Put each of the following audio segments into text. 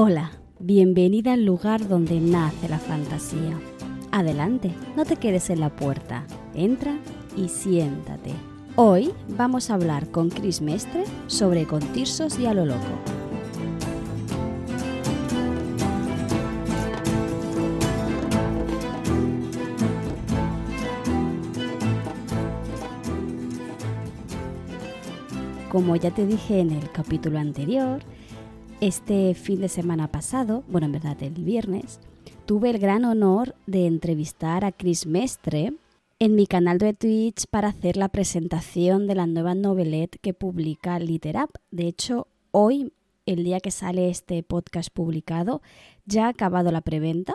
Hola, bienvenida al lugar donde nace la fantasía. Adelante, no te quedes en la puerta. Entra y siéntate. Hoy vamos a hablar con Chris Mestre sobre Contirsos y a lo loco. Como ya te dije en el capítulo anterior, este fin de semana pasado, bueno, en verdad el viernes, tuve el gran honor de entrevistar a Chris Mestre en mi canal de Twitch para hacer la presentación de la nueva novelette que publica Literap. De hecho, hoy, el día que sale este podcast publicado, ya ha acabado la preventa,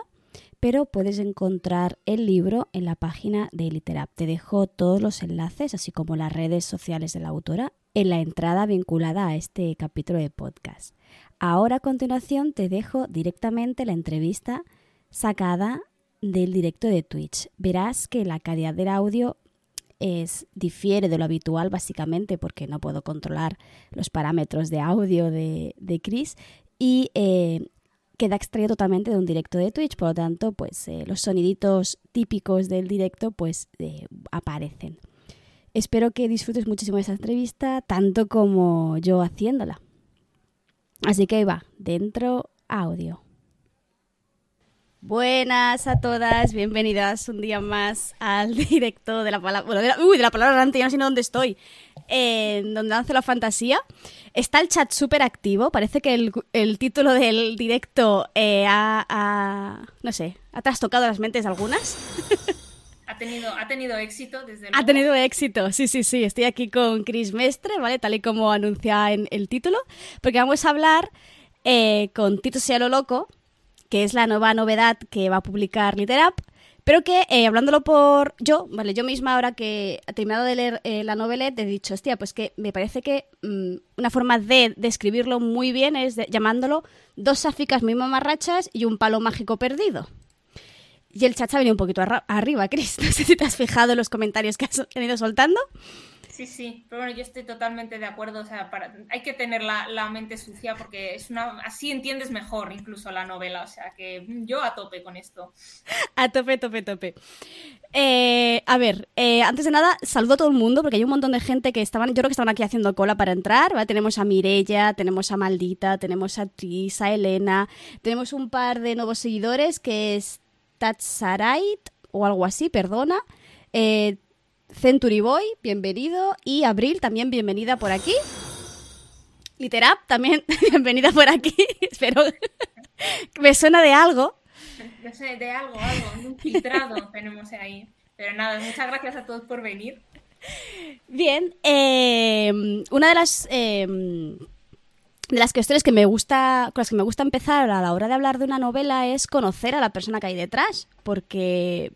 pero puedes encontrar el libro en la página de Literap. Te dejo todos los enlaces, así como las redes sociales de la autora, en la entrada vinculada a este capítulo de podcast. Ahora a continuación te dejo directamente la entrevista sacada del directo de Twitch. Verás que la calidad del audio es, difiere de lo habitual básicamente porque no puedo controlar los parámetros de audio de, de Chris y eh, queda extraído totalmente de un directo de Twitch, por lo tanto pues eh, los soniditos típicos del directo pues eh, aparecen. Espero que disfrutes muchísimo de esta entrevista, tanto como yo haciéndola. Así que ahí va, dentro audio. Buenas a todas, bienvenidas un día más al directo de la palabra. Bueno, de la, uy, de la palabra delante, ya no sé dónde estoy. En donde lance la fantasía. Está el chat súper activo. Parece que el, el, título del directo eh, ha, ha, No sé, ha trastocado las mentes de algunas. Ha tenido, ha tenido éxito desde luego. Ha tenido éxito, sí, sí, sí. Estoy aquí con Chris Mestre, ¿vale? Tal y como anuncia en el título. Porque vamos a hablar eh, con Tito Sea lo Loco, que es la nueva novedad que va a publicar Literap. Pero que, eh, hablándolo por yo, vale, yo misma ahora que he terminado de leer eh, la novela, he dicho, hostia, pues que me parece que mmm, una forma de describirlo muy bien es de, llamándolo dos sáficas muy mamarrachas y un palo mágico perdido. Y el chat ha venido un poquito arriba, Chris. No sé si te has fijado en los comentarios que has venido soltando. Sí, sí, pero bueno, yo estoy totalmente de acuerdo. O sea, para, hay que tener la, la, mente sucia porque es una, así entiendes mejor incluso la novela. O sea, que yo a tope con esto. A tope, tope, tope. Eh, a ver, eh, antes de nada, saludo a todo el mundo porque hay un montón de gente que estaban, yo creo que estaban aquí haciendo cola para entrar. ¿vale? Tenemos a Mirella, tenemos a Maldita, tenemos a Tris, a Elena, tenemos un par de nuevos seguidores que es Tatsarait o algo así, perdona. Eh, Century Boy, bienvenido. Y Abril, también bienvenida por aquí. Literap, también bienvenida por aquí. Espero que me suena de algo. Yo sé, de algo, algo, un filtrado tenemos ahí. Pero nada, muchas gracias a todos por venir. Bien, eh, una de las eh, de las cuestiones que me gusta, con las que me gusta empezar a la hora de hablar de una novela es conocer a la persona que hay detrás, porque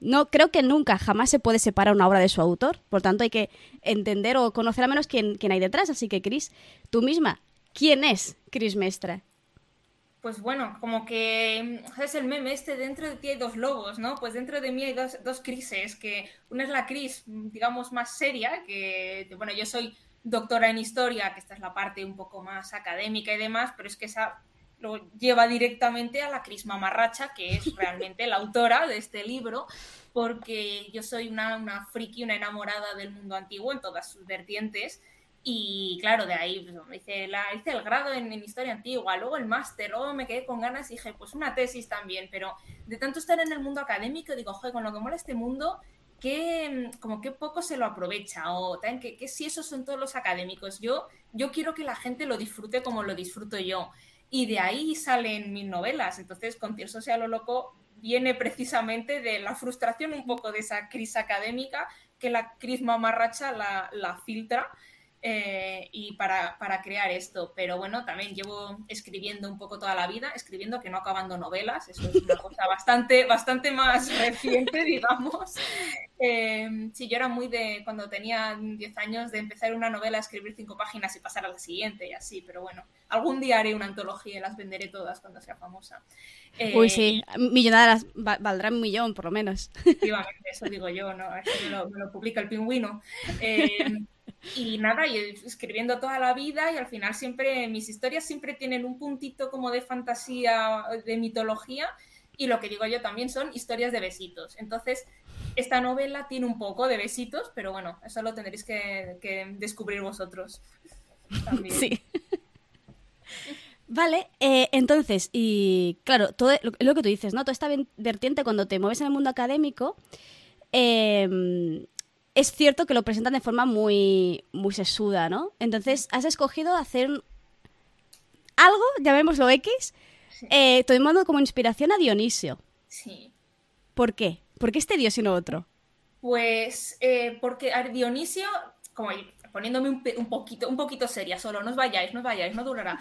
no creo que nunca, jamás se puede separar una obra de su autor. Por tanto, hay que entender o conocer al menos quién, quién hay detrás. Así que, Cris, tú misma, ¿quién es Cris Mestre? Pues bueno, como que es el meme este, dentro de ti hay dos lobos, ¿no? Pues dentro de mí hay dos, dos crises, que una es la Cris, digamos, más seria, que, bueno, yo soy doctora en historia, que esta es la parte un poco más académica y demás, pero es que esa lo lleva directamente a la Cris Mamarracha, que es realmente la autora de este libro, porque yo soy una, una friki, una enamorada del mundo antiguo en todas sus vertientes. Y claro, de ahí pues, hice, la, hice el grado en, en historia antigua, luego el máster, luego me quedé con ganas y dije, pues una tesis también, pero de tanto estar en el mundo académico, digo, joder, con lo que mola este mundo, que como que poco se lo aprovecha o también que, que, si esos son todos los académicos. Yo, yo quiero que la gente lo disfrute como lo disfruto yo. Y de ahí salen mis novelas. Entonces, con Tierso sea lo loco viene precisamente de la frustración un poco de esa crisis académica que la crisis mamarracha la, la filtra. Eh, y para, para, crear esto. Pero bueno, también llevo escribiendo un poco toda la vida, escribiendo que no acabando novelas, eso es una cosa bastante, bastante más reciente, digamos. Eh, sí, yo era muy de, cuando tenía 10 años, de empezar una novela, escribir cinco páginas y pasar a la siguiente y así, pero bueno, algún día haré una antología y las venderé todas cuando sea famosa. Eh, Uy, sí, millonadas, valdrá un millón por lo menos. Efectivamente, eso digo yo, ¿no? Eso me lo, me lo publica el pingüino. Eh, Y nada, y escribiendo toda la vida y al final siempre, mis historias siempre tienen un puntito como de fantasía, de mitología, y lo que digo yo también son historias de besitos. Entonces, esta novela tiene un poco de besitos, pero bueno, eso lo tendréis que, descubrir vosotros. También. Sí. Vale, eh, entonces, y claro, todo lo, que tú dices, ¿no? Toda esta vertiente cuando te mueves en el mundo académico, em, es cierto que lo presentan de forma muy, muy sesuda, ¿no? Entonces, has escogido hacer algo, llamémoslo X, eh, tomando como inspiración a Dionisio. Sí. ¿Por qué? ¿Por qué este dios y no otro? Pues eh, porque Dionisio, como poniéndome un, poquito, un poquito seria solo, no os vayáis, no os vayáis, no durará.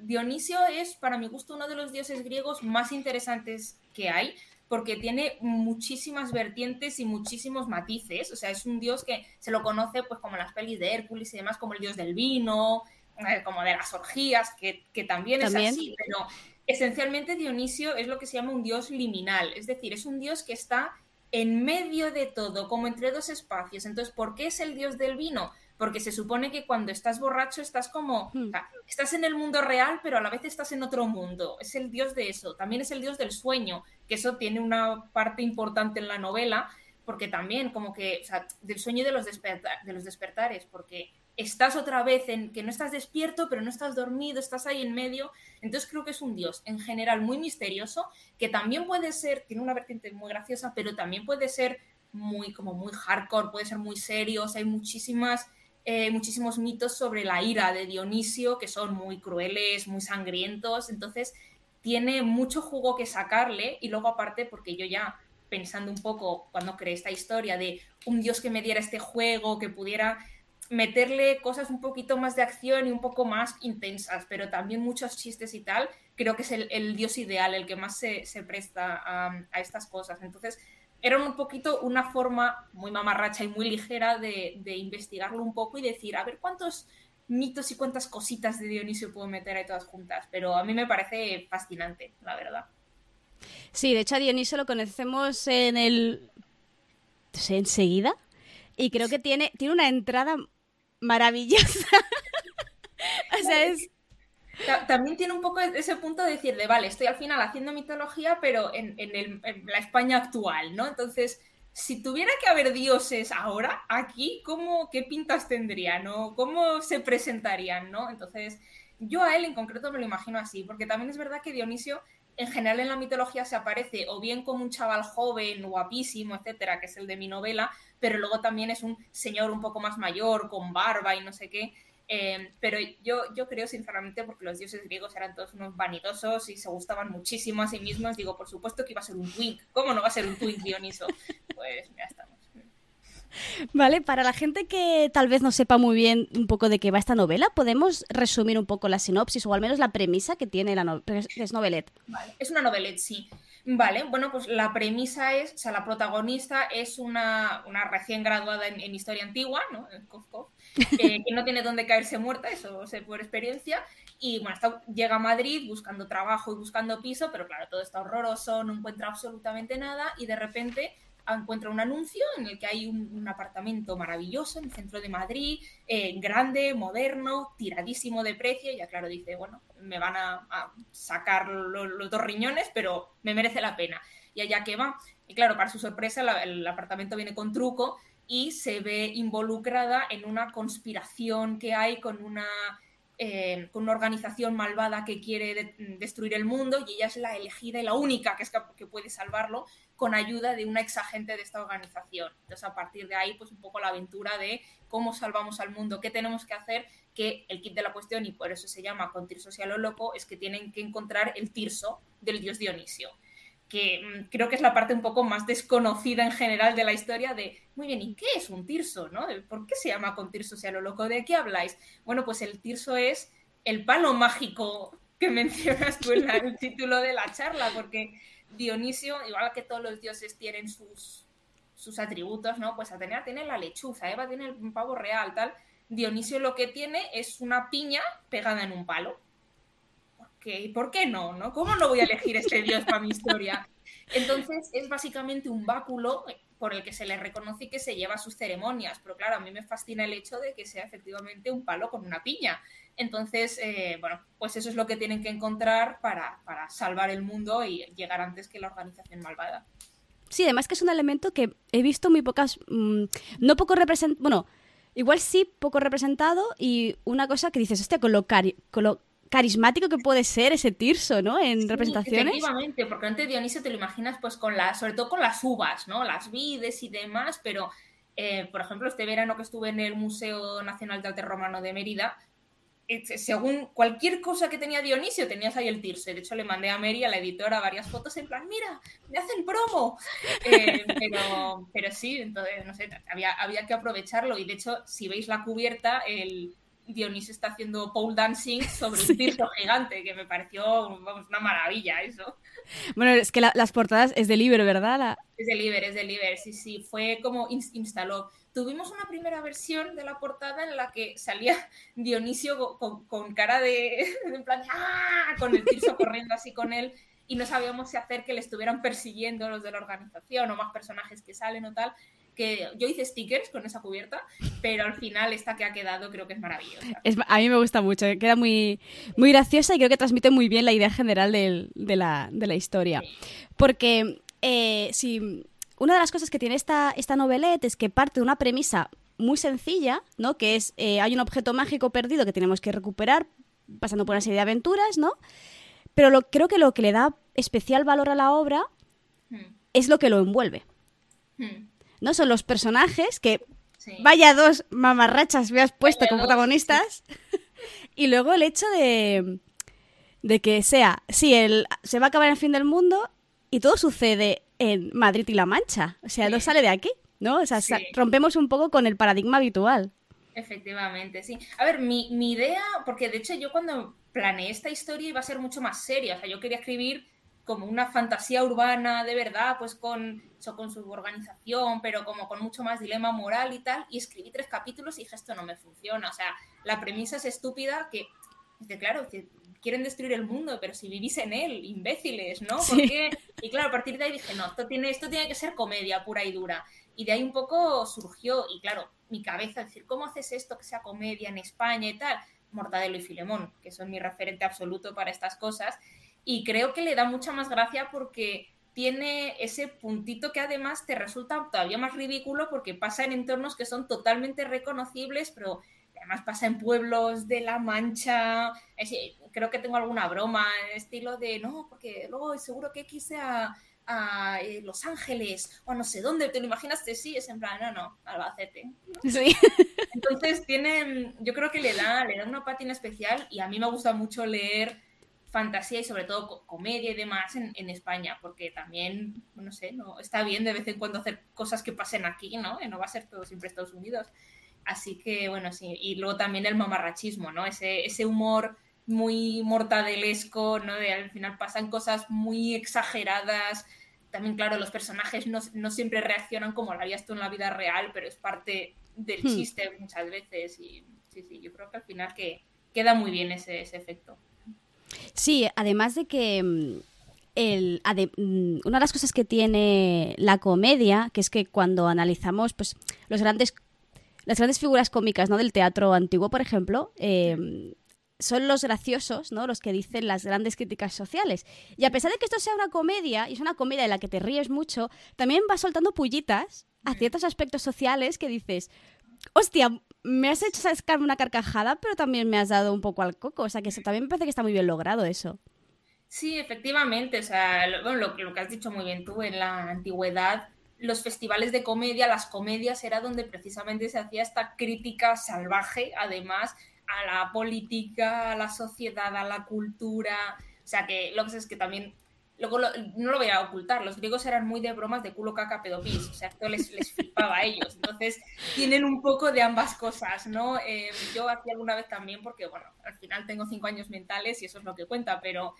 Dionisio es, para mi gusto, uno de los dioses griegos más interesantes que hay, porque tiene muchísimas vertientes y muchísimos matices. O sea, es un dios que se lo conoce, pues, como las pelis de Hércules y demás, como el dios del vino, eh, como de las orgías, que, también, es así, pero esencialmente Dionisio es lo que se llama un dios liminal, es decir, es un dios que está en medio de todo, como entre dos espacios. Entonces, ¿por qué es el dios del vino? Porque se supone que cuando estás borracho estás como, hmm. estás en el mundo real, pero a la vez estás en otro mundo. Es el dios de eso. También es el dios del sueño, que eso tiene una parte importante en la novela, porque también como que, o sea, del sueño de los, de los despertares, porque estás otra vez en que no estás despierto, pero no estás dormido, estás ahí en medio. Entonces creo que es un dios en general muy misterioso, que también puede ser, tiene una vertiente muy graciosa, pero también puede ser muy como muy hardcore, puede ser muy serio, hay muchísimas eh, muchísimos mitos sobre la ira de Dionisio que son muy crueles, muy sangrientos, entonces tiene mucho jugo que sacarle y luego aparte porque yo ya pensando un poco cuando creé esta historia de un dios que me diera este juego, que pudiera meterle cosas un poquito más de acción y un poco más intensas, pero también muchos chistes y tal, creo que es el, dios ideal, el que más se, presta a, estas cosas. Entonces, era un poquito una forma muy mamarracha y muy ligera de, investigarlo un poco y decir, a ver cuántos mitos y cuántas cositas de Dionisio puedo meter ahí todas juntas, pero a mí me parece fascinante, la verdad. Sí, de hecho a Dionisio lo conocemos en el... enseguida. Y creo que tiene, tiene una entrada maravillosa. o sea, es... También tiene un poco ese punto de decirle, vale, estoy al final haciendo mitología, pero en, la España actual, ¿no? Entonces, si tuviera que haber dioses ahora, aquí, ¿cómo, ¿qué pintas tendrían? ¿no? ¿Cómo se presentarían? ¿no? Entonces, yo a él en concreto me lo imagino así, porque también es verdad que Dionisio en general en la mitología se aparece o bien como un chaval joven, guapísimo, etcétera, que es el de mi novela, pero luego también es un señor un poco más mayor, con barba y no sé qué. Eh, pero yo, yo creo sinceramente, porque los dioses griegos eran todos unos vanidosos y se gustaban muchísimo a sí mismos, digo, por supuesto que iba a ser un twink. ¿Cómo no va a ser un twink Dioniso? Pues ya estamos. Vale, para la gente que tal vez no sepa muy bien un poco de qué va esta novela, ¿podemos resumir un poco la sinopsis o al menos la premisa que tiene la novela? Es novelet. Vale, es una novelet, sí. Vale, bueno, pues la premisa es, o sea, la protagonista es una, recién graduada en, historia antigua, ¿no? Eh, que no tiene dónde caerse muerta, eso sé por experiencia, y bueno, llega a Madrid buscando trabajo y buscando piso, pero claro, todo está horroroso, no encuentra absolutamente nada, y de repente encuentra un anuncio en el que hay un, apartamento maravilloso en el centro de Madrid, eh, grande, moderno, tiradísimo de precio. Y ya claro, dice, bueno, me van a, sacar los dos riñones, pero me merece la pena. Y allá que va. Y claro, para su sorpresa, el apartamento viene con truco y se ve involucrada en una conspiración que hay con una eh, con una organización malvada que quiere destruir el mundo y ella es la elegida y la única que, es que puede salvarlo con ayuda de una exagente de esta organización. Entonces, a partir de ahí, pues un poco la aventura de cómo salvamos al mundo, qué tenemos que hacer, que el kit de la cuestión, y por eso se llama con tirso a lo loco, es que tienen que encontrar el tirso del dios Dionisio que mm, creo que es la parte un poco más desconocida en general de la historia de, muy bien, ¿y qué es un tirso? ¿no? ¿Por qué se llama con tirso sea lo loco? ¿De qué habláis? Bueno, pues el tirso es el palo mágico que mencionas tú en el título de la charla, porque Dionisio, igual que todos los dioses tienen sus, sus atributos, ¿no? Pues Atenea tiene la lechuza, Eva tiene el pavo real, tal. Dionisio lo que tiene es una piña pegada en un palo. ¿Por qué, ¿Por qué no, no? ¿Cómo no voy a elegir este dios para mi historia? Entonces es básicamente un báculo por el que se le reconoce que se lleva sus ceremonias, pero claro, a mí me fascina el hecho de que sea efectivamente un palo con una piña. Entonces, eh, bueno, pues eso es lo que tienen que encontrar para, para salvar el mundo y llegar antes que la organización malvada. Sí, además que es un elemento que he visto muy pocas, mm, no poco representado, bueno, igual sí poco representado y una cosa que dices, hostia, con lo, con lo carismático que puede ser ese Tirso, ¿no? En representaciones. Efectivamente, porque antes Dionisio te lo imaginas pues con las, sobre todo con las uvas, ¿no? Las vides y demás, pero eh, por ejemplo, este verano que estuve en el Museo Nacional de Arte Romano de Mérida, según cualquier cosa que tenía Dionisio, tenías ahí el Tirse. De hecho, le mandé a Mary, a la editora, varias fotos en plan, mira, me hacen promo. Eh, pero, pero sí, entonces, no sé, había, había que aprovecharlo. Y de hecho, si veis la cubierta, el, Dionisio está haciendo pole dancing sobre un tirso gigante, que me pareció una maravilla eso. Bueno, es que las portadas es de Liber, ¿verdad? Es de Liber, es de Liber, sí, sí, fue como instaló. Tuvimos una primera versión de la portada en la que salía Dionisio con, cara de, en plan, ¡ah! con el tirso corriendo así con él y no sabíamos si hacer que le estuvieran persiguiendo los de la organización o más personajes que salen o tal que yo hice stickers con esa cubierta, pero al final esta que ha quedado creo que es maravillosa. a mí me gusta mucho, queda muy, muy graciosa y creo que transmite muy bien la idea general de, la, historia. Porque eh, si una de las cosas que tiene esta, esta novelette es que parte de una premisa muy sencilla, ¿no? Que es, eh, hay un objeto mágico perdido que tenemos que recuperar pasando por una serie de aventuras, ¿no? Pero lo, creo que lo que le da especial valor a la obra hmm. es lo que lo envuelve. Hmm. ¿No? Son los personajes que vaya dos mamarrachas me has puesto como protagonistas. y luego el hecho de, de que sea, sí, el, se va a acabar el fin del mundo y todo sucede en Madrid y La Mancha. O sea, no sale de aquí, ¿no? O sea, rompemos un poco con el paradigma habitual. Efectivamente, sí. A ver, mi, mi idea, porque de hecho yo cuando planeé esta historia iba a ser mucho más seria. O sea, yo quería escribir como una fantasía urbana de verdad, pues con, con su organización, pero como con mucho más dilema moral y tal, y escribí tres capítulos y dije, esto no me funciona. O sea, la premisa es estúpida que, claro, que quieren destruir el mundo, pero si vivís en él, imbéciles, ¿no? Y claro, a partir de ahí dije, no, esto tiene, esto tiene que ser comedia pura y dura. Y de ahí un poco surgió, y claro, mi cabeza, decir, ¿cómo haces esto que sea comedia en España y tal? Mortadelo y Filemón, que son mi referente absoluto para estas cosas y creo que le da mucha más gracia porque tiene ese puntito que además te resulta todavía más ridículo porque pasa en entornos que son totalmente reconocibles, pero además pasa en pueblos de La Mancha. creo que tengo alguna broma, estilo de no, porque luego seguro que quise a, a eh, Los Ángeles o no sé dónde, ¿te lo imaginaste? Sí, es en plan, no, no, Albacete. Sí. Entonces tiene, yo creo que le da, le da una pátina especial y a mí me gusta mucho leer fantasía y sobre todo comedia y demás en, España, porque también, no sé, no está bien de vez en cuando hacer cosas que pasen aquí, ¿no? no va a ser todo siempre Estados Unidos. Así que, bueno, sí. Y luego también el mamarrachismo, ¿no? Ese, ese humor muy mortadelesco, ¿no? De al final pasan cosas muy exageradas. También, claro, los personajes no, no siempre reaccionan como lo harías tú en la vida real, pero es parte del hmm. chiste muchas veces. Y sí, sí, yo creo que al final que queda muy bien ese, ese efecto. Sí, además de que mm, el, mm, una de las cosas que tiene la comedia, que es que cuando analizamos pues, los grandes, las grandes figuras cómicas ¿no? del teatro antiguo, por ejemplo, em, son los graciosos, ¿no? Los que dicen las grandes críticas sociales. Y a pesar de que esto sea una comedia, y es una comedia en la que te ríes mucho, también va soltando pullitas a ciertos aspectos sociales que dices, hostia, me has hecho sacar una carcajada, pero también me has dado un poco al coco. O sea, que también me parece que está muy bien logrado eso. Sí, efectivamente. O sea, lo, lo, que has dicho muy bien tú, en la antigüedad, los festivales de comedia, las comedias, era donde precisamente se hacía esta crítica salvaje, además, a la política, a la sociedad, a la cultura. O sea, que lo que sé es que también Luego no lo voy a ocultar, los griegos eran muy de bromas de culo, caca, pedopis, o sea, esto les, les flipaba a ellos. Entonces, tienen un poco de ambas cosas, ¿no? Eh, yo hacía alguna vez también, porque, bueno, al final tengo cinco años mentales y eso es lo que cuenta, pero,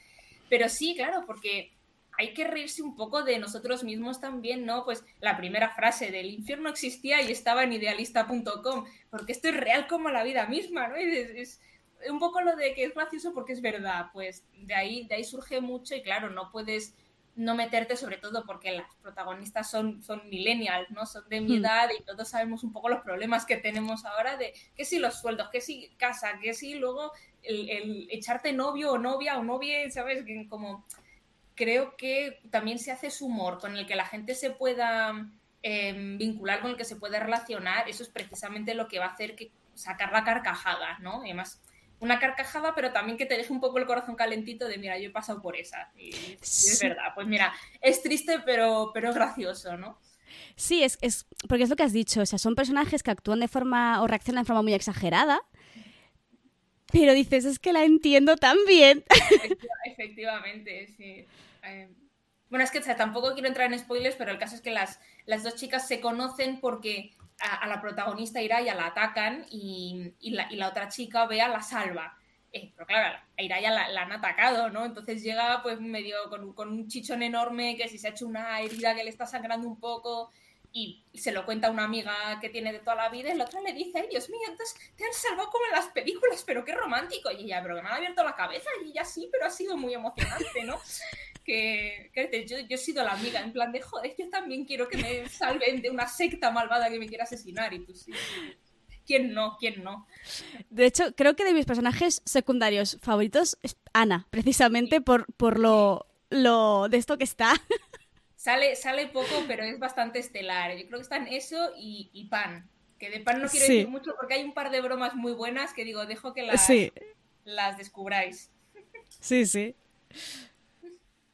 pero sí, claro, porque hay que reírse un poco de nosotros mismos también, ¿no? Pues la primera frase del infierno existía y estaba en idealista.com, porque esto es real como la vida misma, ¿no? es un poco lo de que es gracioso porque es verdad, pues de ahí, de ahí surge mucho y claro, no puedes no meterte sobre todo porque las protagonistas son, son millennials, ¿no? Son de mi hmm. edad y todos sabemos un poco los problemas que tenemos ahora de que si los sueldos, que si casa, que si luego el, echarte novio o novia o novia, ¿sabes? Como creo que también se hace su humor con el que la gente se pueda em, vincular, con el que se pueda relacionar, eso es precisamente lo que va a hacer que sacar la carcajada, ¿no? Y además una carcajada, pero también que te deje un poco el corazón calentito de, mira, yo he pasado por esa. Y, es verdad, pues mira, es triste, pero, pero gracioso, ¿no? Sí, es, es, porque es lo que has dicho, o sea, son personajes que actúan de forma o reaccionan de forma muy exagerada, pero dices, es que la entiendo tan bien. Efectivamente, sí. Eh, bueno, es que tampoco quiero entrar en spoilers, pero el caso es que las, las dos chicas se conocen porque a, la protagonista Iraya la atacan y, la, y, la, otra chica, Bea, la salva. Eh, pero claro, a Iraya la, la, han atacado, ¿no? Entonces llega pues medio con, con, un chichón enorme que si se ha hecho una herida que le está sangrando un poco y se lo cuenta a una amiga que tiene de toda la vida y la otra le dice, Dios mío, entonces te han salvado como en las películas, pero qué romántico. Y ella, pero que me han abierto la cabeza y ella sí, pero ha sido muy emocionante, ¿no? Que, yo, yo, he sido la amiga, en plan de, joder, yo también quiero que me salven de una secta malvada que me quiera asesinar. Y tú sí. ¿Quién no? ¿Quién no? De hecho, creo que de mis personajes secundarios favoritos es Ana, precisamente por, por lo, lo de esto que está. Sale, sale poco, pero es bastante estelar. Yo creo que están eso y, Pan. Que de Pan no quiero decir mucho porque hay un par de bromas muy buenas que digo, dejo que las, las descubráis. Sí, sí.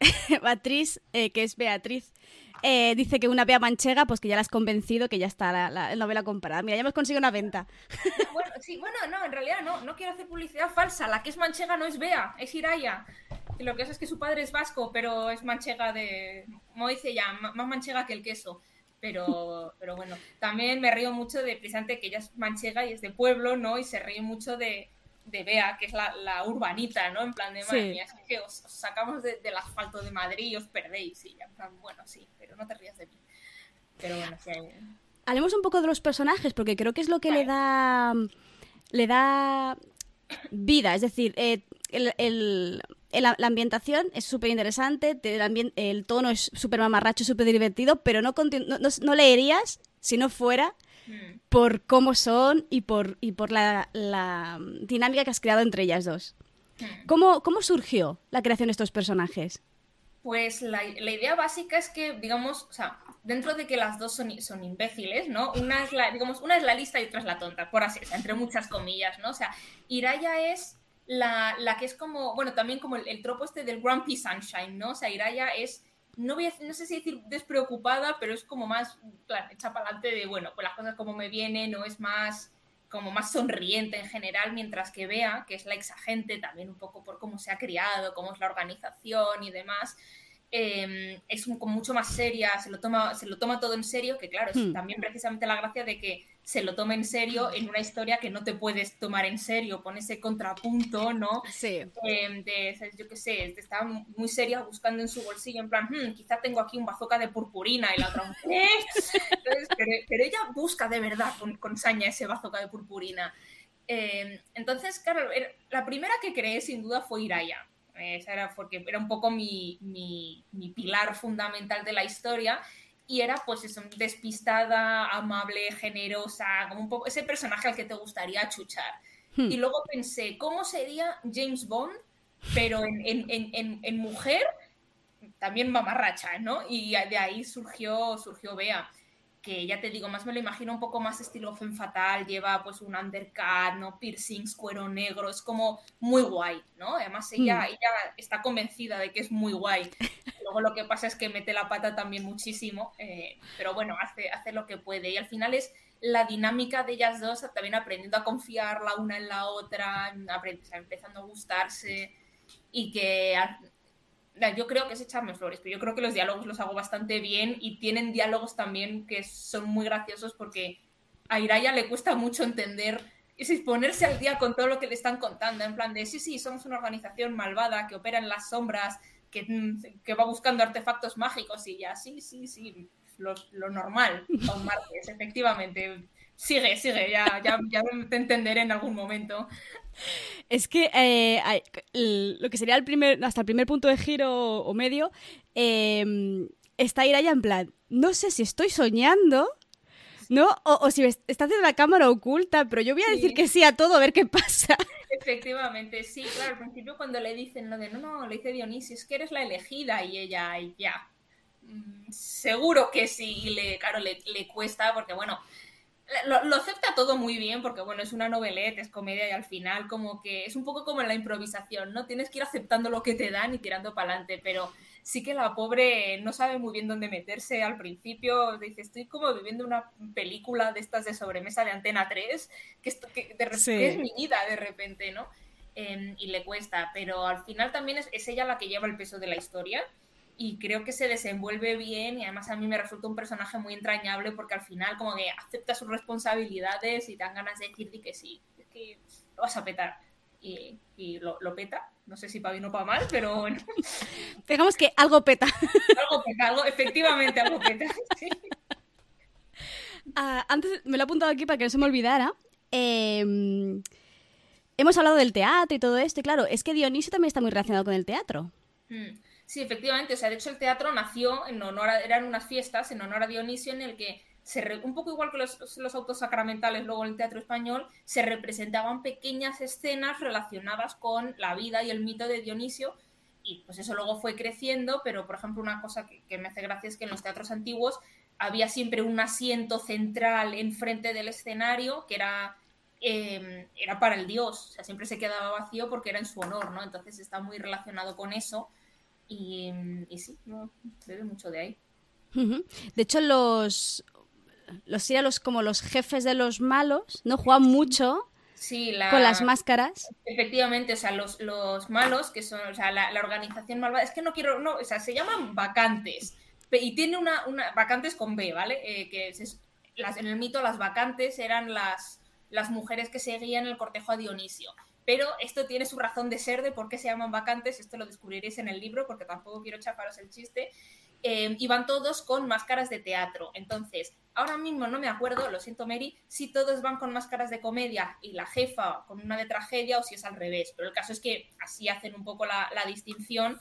Beatriz, eh, que es Beatriz, eh, dice que una Bea manchega, pues que ya la has convencido, que ya está la, la novela comprada. Mira, ya hemos conseguido una venta. bueno, sí, bueno, no, en realidad no, no quiero hacer publicidad falsa. La que es manchega no es Bea, es Iraya. Y lo que es es que su padre es vasco, pero es manchega de, como dice ya, más manchega que el queso. Pero, pero bueno, también me río mucho de precisamente que ella es manchega y es de pueblo, ¿no? Y se ríe mucho de, de Bea, que es la, urbanita, ¿no? En plan de, madre es que os, sacamos del asfalto de Madrid y os perdéis. Y en plan, bueno, sí, pero no te rías de mí. Pero bueno, sí. Hablemos un poco de los personajes, porque creo que es lo que le da le da vida, es decir, eh, el, la, ambientación es súper interesante, el, el, tono es súper mamarracho, súper divertido, pero no, no, leerías si no fuera mm. por cómo son y por, y por la, dinámica que has creado entre ellas dos. Mm. ¿Cómo, ¿Cómo, surgió la creación de estos personajes? Pues la, idea básica es que, digamos, o sea, dentro de que las dos son, son imbéciles, ¿no? Una es la, digamos, una es la lista y otra es la tonta, por así, entre muchas comillas, ¿no? O sea, Iraya es la, la que es como, bueno, también como el, tropo este del Grumpy Sunshine, ¿no? O sea, Iraya es, no, voy a, no sé si decir despreocupada, pero es como más, claro, echa para adelante de, bueno, pues las cosas como me vienen, o es más, como más sonriente en general, mientras que Bea, que es la exagente, también un poco por cómo se ha criado, cómo es la organización y demás, em, es mucho más seria, se lo, toma, se lo toma todo en serio, que claro, es hmm. también precisamente la gracia de que se lo tome en serio en una historia que no te puedes tomar en serio, pone ese contrapunto, ¿no? Sí. Eh, de, yo qué sé, está muy seria buscando en su bolsillo, en plan, hmm, quizá tengo aquí un bazooka de purpurina y la otra, ¿qué? pero, ella busca de verdad con, con saña ese bazooka de purpurina. Eh, entonces, claro, la primera que creé sin duda fue Iraya. Esa era porque era un poco mi, mi, mi pilar fundamental de la historia y era pues eso, despistada, amable, generosa, como un poco ese personaje al que te gustaría chuchar. Hmm. Y luego pensé, ¿cómo sería James Bond, pero en, en, en, en, mujer, también mamarracha, ¿no? Y de ahí surgió, surgió Bea que ya te digo, más me lo imagino un poco más estilo Femme Fatal, lleva pues un undercut, ¿no? Piercings, cuero negro, es como muy guay, ¿no? Además ella, hmm. ella está convencida de que es muy guay. Luego lo que pasa es que mete la pata también muchísimo, eh, pero bueno, hace, hace lo que puede. Y al final es la dinámica de ellas dos, también aprendiendo a confiar la una en la otra, empezando a gustarse y que yo creo que es echarme flores, pero yo creo que los diálogos los hago bastante bien y tienen diálogos también que son muy graciosos porque a Iraya le cuesta mucho entender y ponerse al día con todo lo que le están contando, en plan de, sí, sí, somos una organización malvada que opera en las sombras, que, que va buscando artefactos mágicos y ya, sí, sí, sí, lo, lo normal con Martes, efectivamente. Sigue, sigue, ya, ya, ya te entenderé en algún momento. Es que eh, lo que sería el primer, hasta el primer punto de giro o medio, em, está Iraya en plan, no sé si estoy soñando, ¿no? O, si está haciendo la cámara oculta, pero yo voy a decir que sí a todo, a ver qué pasa. Efectivamente, sí, claro, al principio cuando le dicen lo de, no, no, le dice Dionisio, es que eres la elegida, y ella, ya, mm, seguro que sí, y le, claro, le, le cuesta, porque bueno, lo, acepta todo muy bien porque, bueno, es una novelette, es comedia y al final como que es un poco como en la improvisación, ¿no? Tienes que ir aceptando lo que te dan y tirando para adelante, pero sí que la pobre no sabe muy bien dónde meterse al principio. Dice, estoy como viviendo una película de estas de sobremesa de Antena 3, que, que, de repente es mi vida de repente, ¿no? Em, y le cuesta, pero al final también es, es ella la que lleva el peso de la historia y creo que se desenvuelve bien y además a mí me resulta un personaje muy entrañable porque al final como que acepta sus responsabilidades y dan ganas de decir que sí, es que lo vas a petar. Y, lo, peta, no sé si para bien o para mal, pero bueno. Digamos que algo peta. algo peta, algo, efectivamente algo peta. Ah, antes me lo he apuntado aquí para que no se me olvidara. Em, hemos hablado del teatro y todo esto, y claro, es que Dionisio también está muy relacionado con el teatro. Mm. Sí, efectivamente. O sea, de hecho el teatro nació en honor a, eran unas fiestas en honor a Dionisio en el que se un poco igual que los, los, autos sacramentales luego en el teatro español, se representaban pequeñas escenas relacionadas con la vida y el mito de Dionisio. Y pues eso luego fue creciendo, pero por ejemplo una cosa que, me hace gracia es que en los teatros antiguos había siempre un asiento central enfrente del escenario que era em, era para el dios, o sea, siempre se quedaba vacío porque era en su honor, ¿no? Entonces está muy relacionado con eso y, sí, no, se ve mucho de ahí. De hecho, los, los los como los jefes de los malos, ¿no? Juegan mucho con las máscaras. Efectivamente, o sea, los, los malos, que son, o sea, la, organización malvada, es que no quiero, no, o sea, se llaman vacantes. Y tiene una, una vacantes con B, ¿vale? Eh, que las, en el mito las vacantes eran las, las mujeres que seguían el cortejo a Dionisio pero esto tiene su razón de ser de por qué se llaman vacantes, esto lo descubriréis en el libro porque tampoco quiero chafaros el chiste, eh, y van todos con máscaras de teatro. Entonces, ahora mismo no me acuerdo, lo siento Mary, si todos van con máscaras de comedia y la jefa con una de tragedia o si es al revés, pero el caso es que así hacen un poco la, distinción.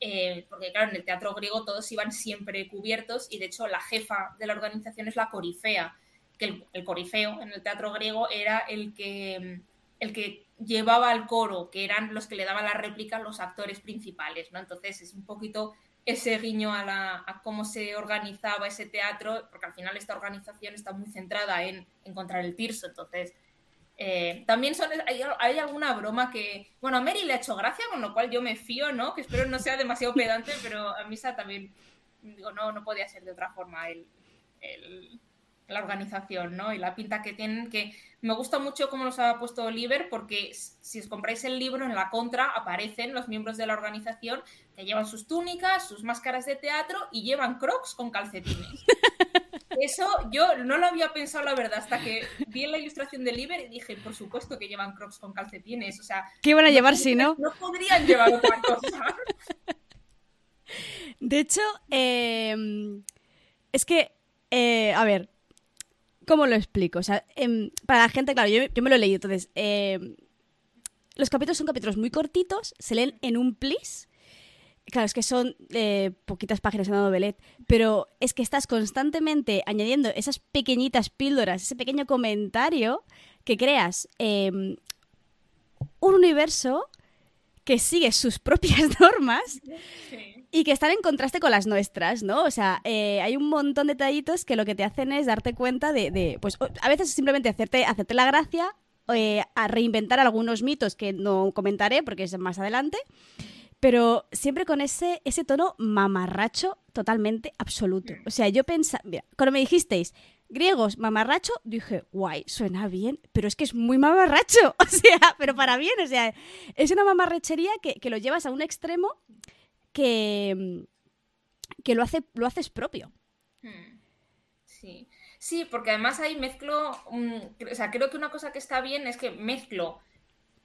Eh, porque claro, en el teatro griego todos iban siempre cubiertos y de hecho la jefa de la organización es la corifea, que el corifeo en el teatro griego era el que el que llevaba al coro, que eran los que le daban la réplica a los actores principales, ¿no? Entonces es un poquito ese guiño a, la, cómo se organizaba ese teatro, porque al final esta organización está muy centrada en encontrar el tirso, entonces eh, también son, hay, alguna broma que, bueno, a Mary le ha hecho gracia, con lo cual yo me fío, ¿no? Que espero no sea demasiado pedante, pero a Misa también, digo, no, no podía ser de otra forma el, la organización, ¿no? Y la pinta que tienen, que me gusta mucho cómo los ha puesto Oliver, porque si os compráis el libro, en la contra aparecen los miembros de la organización que llevan sus túnicas, sus máscaras de teatro y llevan crocs con calcetines. Eso yo no lo había pensado, la verdad, hasta que vi la ilustración de Oliver y dije, por supuesto que llevan crocs con calcetines. O sea, ¿qué iban a llevar si no? No podrían llevar otra cosa. De hecho, em, es que, eh, a ver, ¿Cómo lo explico? O sea, em, para la gente, claro, yo, me lo he leído, entonces, em, los capítulos son capítulos muy cortitos, se leen en un plis. Claro, es que son eh, poquitas páginas en la novelette, pero es que estás constantemente añadiendo esas pequeñitas píldoras, ese pequeño comentario que creas em, un universo que sigue sus propias normas y que están en contraste con las nuestras, ¿no? O sea, eh, hay un montón de detallitos que lo que te hacen es darte cuenta de, pues a veces simplemente hacerte, hacerte la gracia, eh, a reinventar algunos mitos que no comentaré porque es más adelante, pero siempre con ese, ese tono mamarracho totalmente absoluto. O sea, yo pensaba, cuando me dijisteis griegos mamarracho, dije, guay, suena bien, pero es que es muy mamarracho, o sea, pero para bien, o sea, es una mamarrechería que, que lo llevas a un extremo que, que lo, hace, lo haces propio. Hmm. Sí. Sí, porque además ahí mezclo, o sea, creo que una cosa que está bien es que mezclo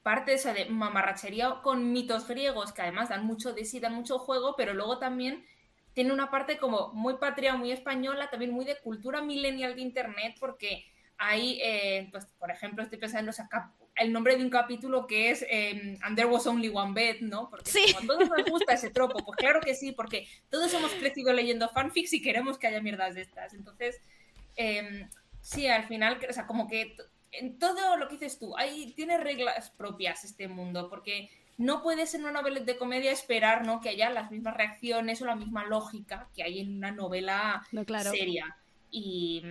parte de esa de mamarrachería con mitos griegos que además dan mucho de sí, dan mucho juego, pero luego también tiene una parte como muy patria, muy española, también muy de cultura millennial de internet, porque hay, eh, pues, por ejemplo, estoy pensando en el nombre de un capítulo que es eh, And There Was Only One Bed, ¿no? Porque sí. como a todos nos gusta ese tropo, pues claro que sí, porque todos hemos crecido leyendo fanfics y queremos que haya mierdas de estas. Entonces, em, sí, al final, o sea, como que en todo lo que dices tú, hay, tiene reglas propias este mundo, porque no puedes en una novela de comedia esperar ¿no? que haya las mismas reacciones o la misma lógica que hay en una novela seria. Y,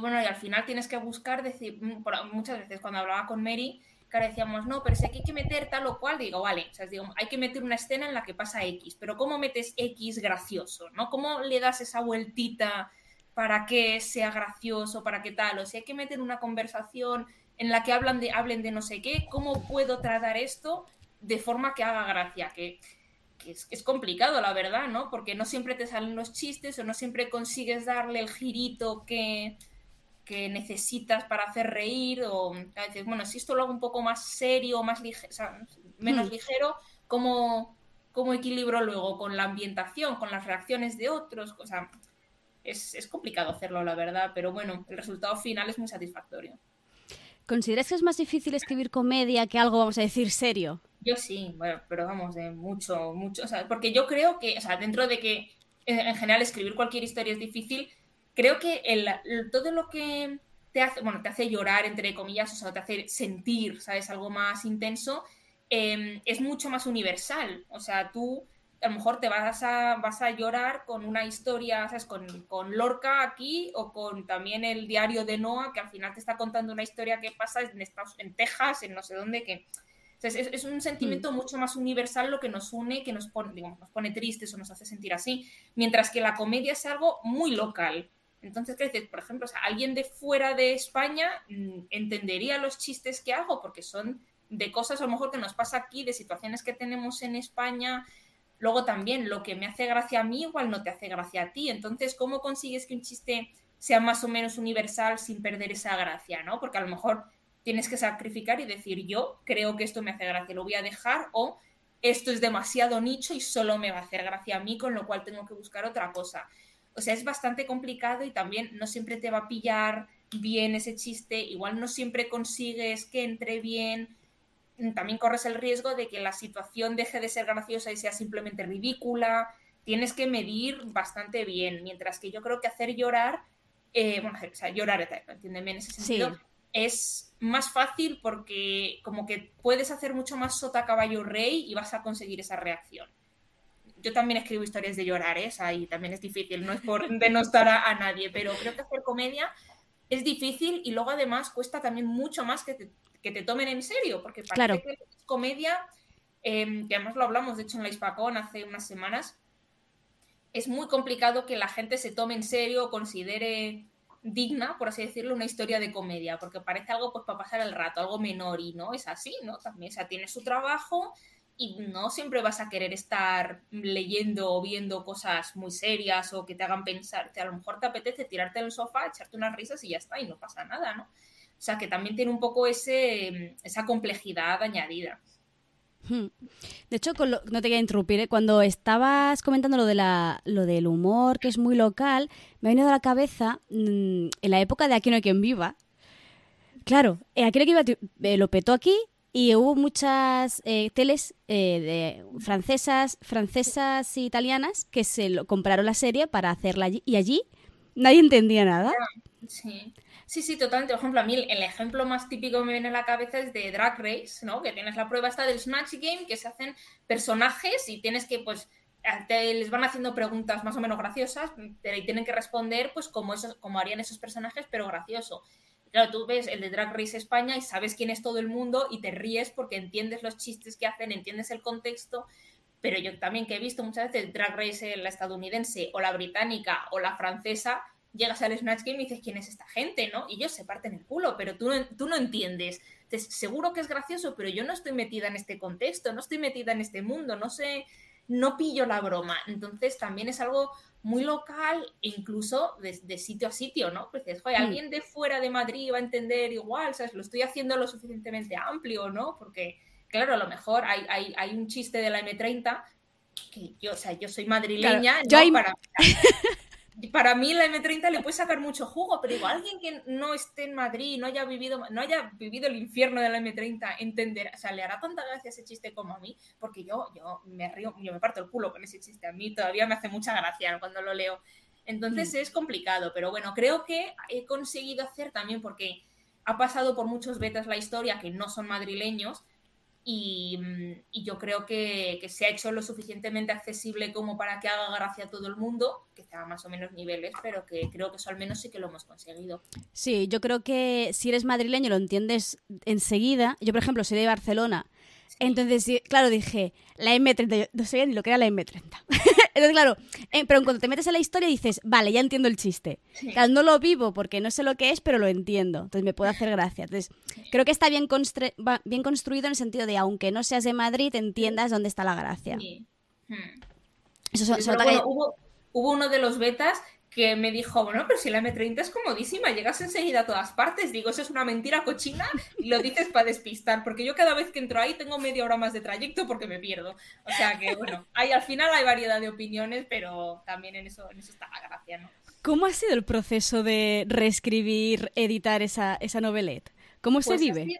bueno, y al final tienes que buscar, decir, mm, muchas veces cuando hablaba con Mary, que decíamos, no, pero si aquí hay que meter tal o cual, digo, vale, o sea, digo, hay que meter una escena en la que pasa X, pero ¿cómo metes X gracioso? ¿no? ¿Cómo le das esa vueltita para que sea gracioso, para que tal? O si hay que meter una conversación en la que hablan de, hablen de no sé qué, ¿cómo puedo tratar esto de forma que haga gracia? Que, es, complicado, la verdad, ¿no? Porque no siempre te salen los chistes o no siempre consigues darle el girito que, que necesitas para hacer reír o a veces, bueno, si esto lo hago un poco más serio, más ligero, menos hmm. ligero, ¿cómo, ¿cómo, equilibro luego con la ambientación, con las reacciones de otros? O sea, es, es complicado hacerlo, la verdad, pero bueno, el resultado final es muy satisfactorio. ¿Consideras que es más difícil escribir comedia que algo, vamos a decir, serio? Yo sí, bueno, pero vamos, de mucho, mucho, o sea, porque yo creo que, o sea, dentro de que en general escribir cualquier historia es difícil, creo que el, todo lo que te hace, bueno, te hace llorar, entre comillas, o sea, te hace sentir, ¿sabes? Algo más intenso, em, es mucho más universal. O sea, tú a lo mejor te vas a, vas a llorar con una historia, ¿sabes? Con, con, Lorca aquí o con también el diario de Noah, que al final te está contando una historia que pasa en, Estados, en Texas, en no sé dónde, que... es, es, un sentimiento mm. mucho más universal lo que nos une, que nos pone, digamos, nos pone tristes o nos hace sentir así, mientras que la comedia es algo muy local. Entonces, ¿qué? Por ejemplo, alguien de fuera de España mm, entendería los chistes que hago porque son de cosas a lo mejor que nos pasa aquí, de situaciones que tenemos en España. Luego también lo que me hace gracia a mí igual no te hace gracia a ti. Entonces, ¿cómo consigues que un chiste sea más o menos universal sin perder esa gracia? ¿no? Porque a lo mejor tienes que sacrificar y decir, yo creo que esto me hace gracia, lo voy a dejar o esto es demasiado nicho y solo me va a hacer gracia a mí, con lo cual tengo que buscar otra cosa. O sea, es bastante complicado y también no siempre te va a pillar bien ese chiste, igual no siempre consigues que entre bien, también corres el riesgo de que la situación deje de ser graciosa y sea simplemente ridícula, tienes que medir bastante bien, mientras que yo creo que hacer llorar, eh, bueno, o sea, llorar, entiéndeme en ese sentido, es más fácil porque como que puedes hacer mucho más sota caballo rey y vas a conseguir esa reacción yo también escribo historias de llorar, ¿eh? ahí también es difícil, no es por denostar a, a nadie, pero creo que hacer comedia es difícil y luego además cuesta también mucho más que te, que te tomen en serio, porque parece que es comedia, em, que además lo hablamos de hecho en la Hispacón hace unas semanas, es muy complicado que la gente se tome en serio o considere digna, por así decirlo, una historia de comedia, porque parece algo pues para pasar el rato, algo menor y no es así, ¿no? También, o sea, tiene su trabajo y no siempre vas a querer estar leyendo o viendo cosas muy serias o que te hagan pensar. A lo mejor te apetece tirarte en el sofá, echarte unas risas y ya está, y no pasa nada, ¿no? O sea, que también tiene un poco ese, esa complejidad añadida. Hmm. De hecho, no te quería interrumpir, ¿eh? cuando estabas comentando lo, de la, lo del humor, que es muy local, me ha venido a la cabeza, mm, en la época de Aquí no hay quien viva, claro, eh, Aquí no hay quien viva eh, lo petó aquí, y hubo muchas eh, teles eh, de francesas, francesas y italianas que se lo, compraron la serie para hacerla allí y allí nadie entendía nada. Sí. Sí, sí, totalmente. Por ejemplo, a mí el ejemplo más típico que me viene a la cabeza es de Drag Race, ¿no? Que tienes la prueba esta del Snatch Game, que se hacen personajes y tienes que, pues, les van haciendo preguntas más o menos graciosas y tienen que responder, pues, como, como harían esos personajes, pero gracioso. Claro, tú ves el de Drag Race España y sabes quién es todo el mundo y te ríes porque entiendes los chistes que hacen, entiendes el contexto, pero yo también que he visto muchas veces Drag Race la estadounidense o la británica o la francesa, llegas al Snatch Game y dices, ¿quién es esta gente? ¿no? Y ellos se parten el culo, pero tú no, tú no entiendes. Entonces, seguro que es gracioso, pero yo no estoy metida en este contexto, no estoy metida en este mundo, no sé, no pillo la broma. Entonces, también es algo muy local e incluso de, sitio a sitio, ¿no? Pues dices, joder, mm. alguien de fuera de Madrid va a entender igual, ¿sabes? Lo estoy haciendo lo suficientemente amplio, ¿no? Porque, claro, a lo mejor hay, hay, un chiste de la M30 que yo, o sea, yo soy madrileña, yo, para mí la M30 le puede sacar mucho jugo, pero igual alguien que no esté en Madrid, no haya vivido, no haya vivido el infierno de la M30, entenderá, o sea, le hará tanta gracia ese chiste como a mí, porque yo, yo me río, yo me parto el culo con ese chiste, a mí todavía me hace mucha gracia cuando lo leo. Entonces mm. es complicado, pero bueno, creo que he conseguido hacer también porque ha pasado por muchos betas la historia que no son madrileños, Mm, y, yo creo que, se ha hecho lo suficientemente accesible como para que haga gracia a todo el mundo, que sea más o menos niveles, pero que creo que eso al menos sí que lo hemos conseguido. Sí, yo creo que si eres madrileño lo entiendes enseguida. Yo, por ejemplo, soy de Barcelona entonces, claro, dije, la M30, no sabía ni lo que era la M30. Entonces, claro, eh, pero cuando te metes en la historia dices, vale, ya entiendo el chiste. Claro, no lo vivo porque no sé lo que es, pero lo entiendo. Entonces me puede hacer gracia. Entonces, creo que está bien, bien construido en el sentido de, aunque no seas de Madrid, entiendas dónde está la gracia. Hmm. Eso, hubo, hubo uno de los betas que me dijo, bueno, pero si la M30 es comodísima, llegas enseguida a todas partes. Digo, eso es una mentira cochina y lo dices para despistar, porque yo cada vez que entro ahí tengo media hora más de trayecto porque me pierdo. O sea que, bueno, hay, al final hay variedad de opiniones, pero también en eso, en eso está la gracia, ¿no? ¿Cómo ha sido el proceso de reescribir, editar esa, esa novelette? ¿Cómo se pues vive? ha sido,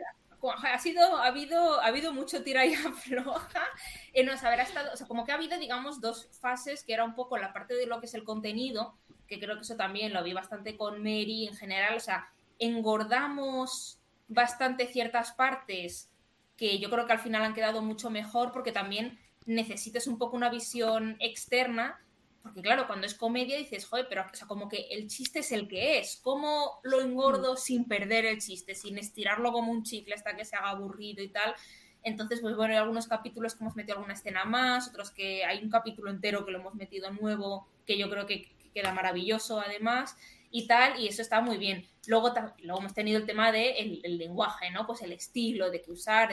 ha habido, ha habido mucho tira y afloja. Eh, no, haber estado, o sea, como que ha habido, digamos, dos fases, que era un poco la parte de lo que es el contenido, que creo que eso también lo vi bastante con Mary en general, o sea, engordamos bastante ciertas partes que yo creo que al final han quedado mucho mejor porque también necesitas un poco una visión externa, porque claro, cuando es comedia dices, joder, pero o sea, como que el chiste es el que es, ¿cómo lo engordo sin perder el chiste, sin estirarlo como un chicle hasta que se haga aburrido y tal? Entonces, pues bueno, hay algunos capítulos que hemos metido alguna escena más, otros que hay un capítulo entero que lo hemos metido nuevo, que yo creo que queda maravilloso además y tal, y eso está muy bien. Luego, luego hemos tenido el tema del de el lenguaje, ¿no? Pues el estilo de que usar,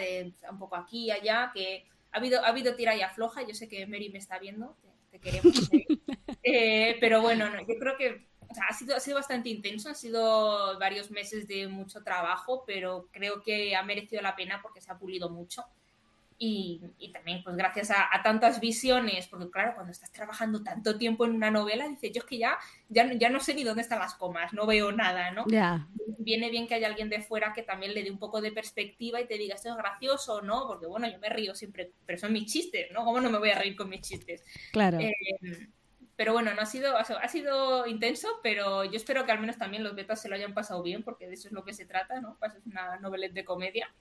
un poco aquí y allá, que ha habido, ha habido tira y afloja, yo sé que Mary me está viendo, te, queremos. eh, pero bueno, no, yo creo que ha, sido, ha sido bastante intenso, han sido varios meses de mucho trabajo, pero creo que ha merecido la pena porque se ha pulido mucho. Y, también, pues gracias a, tantas visiones, porque claro, cuando estás trabajando tanto tiempo en una novela, dices, yo es que ya, ya, ya no sé ni dónde están las comas, no veo nada, ¿no? Viene bien que haya alguien de fuera que también le dé un poco de perspectiva y te diga, esto es gracioso, ¿no? Porque bueno, yo me río siempre, pero son mis chistes, ¿no? ¿Cómo no me voy a reír con mis chistes? Claro. Eh, pero bueno, no ha sido, ha sido intenso, pero yo espero que al menos también los betas se lo hayan pasado bien, porque de eso es lo que se trata, ¿no? Pues es una novelette de comedia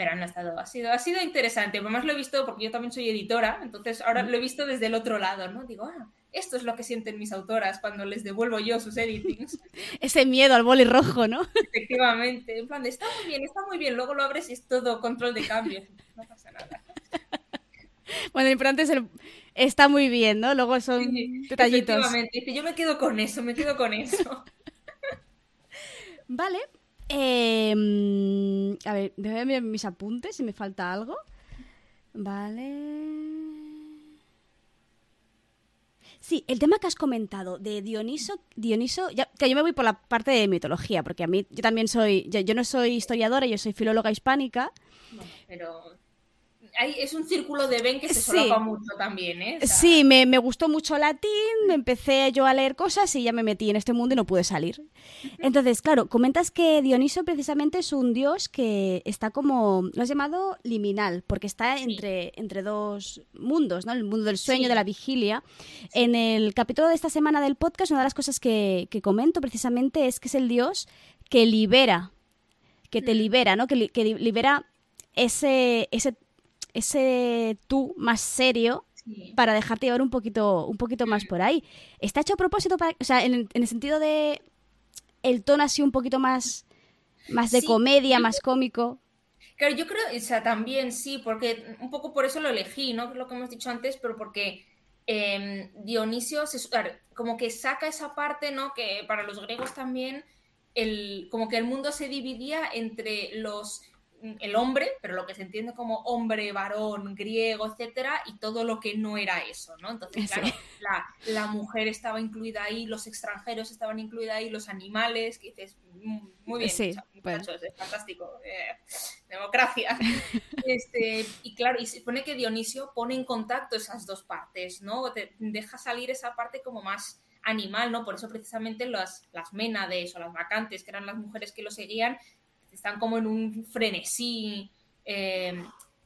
pero no ha estado, ha sido, ha sido interesante. Además lo he visto porque yo también soy editora, entonces ahora lo he visto desde el otro lado, ¿no? Digo, ah, esto es lo que sienten mis autoras cuando les devuelvo yo sus editings. Ese miedo al boli rojo, ¿no? Efectivamente, en plan de, está muy bien, está muy bien, luego lo abres y es todo control de cambio. No pasa nada. Bueno, lo importante es el... Está muy bien, ¿no? Luego son detallitos. Efectivamente, yo me quedo con eso, me quedo con eso. Vale, Em, a ver, déjame ver mis apuntes si me falta algo. Vale. Sí, el tema que has comentado de Dioniso, Dioniso, ya, que yo me voy por la parte de mitología, porque a mí yo también soy, yo, no soy historiadora, yo soy filóloga hispánica. pero es un círculo de Ben que se solapa mucho también, ¿eh? Sí, me, gustó mucho latín, me empecé yo a leer cosas y ya me metí en este mundo y no pude salir. Entonces, claro, comentas que Dioniso precisamente es un dios que está como, lo has llamado liminal, porque está entre, entre dos mundos, ¿no? El mundo del sueño, de la vigilia. En el capítulo de esta semana del podcast, una de las cosas que, que comento precisamente es que es el dios que libera, que te mm. libera, ¿no? Que, que libera ese, ese ese tú más serio para dejarte llevar un poquito, un poquito más por ahí. ¿Está hecho a propósito para, o sea, en, el sentido de el tono así un poquito más, más de comedia, más cómico? Claro, yo creo, o sea, también sí, porque un poco por eso lo elegí, ¿no? Lo que hemos dicho antes, pero porque em, Dionisio como que saca esa parte, ¿no? Que para los griegos también, el, como que el mundo se dividía entre los el hombre, pero lo que se entiende como hombre, varón, griego, etcétera, y todo lo que no era eso, ¿no? Entonces, claro, la, mujer estaba incluida ahí, los extranjeros estaban incluidos ahí, los animales, que dices, mm, muy bien, sí, es fantástico, eh, democracia. Este, y claro, y se pone que Dionisio pone en contacto esas dos partes, ¿no? Te deja salir esa parte como más animal, ¿no? Por eso precisamente las, las ménades o las vacantes, que eran las mujeres que lo seguían, están como en un frenesí. Eh,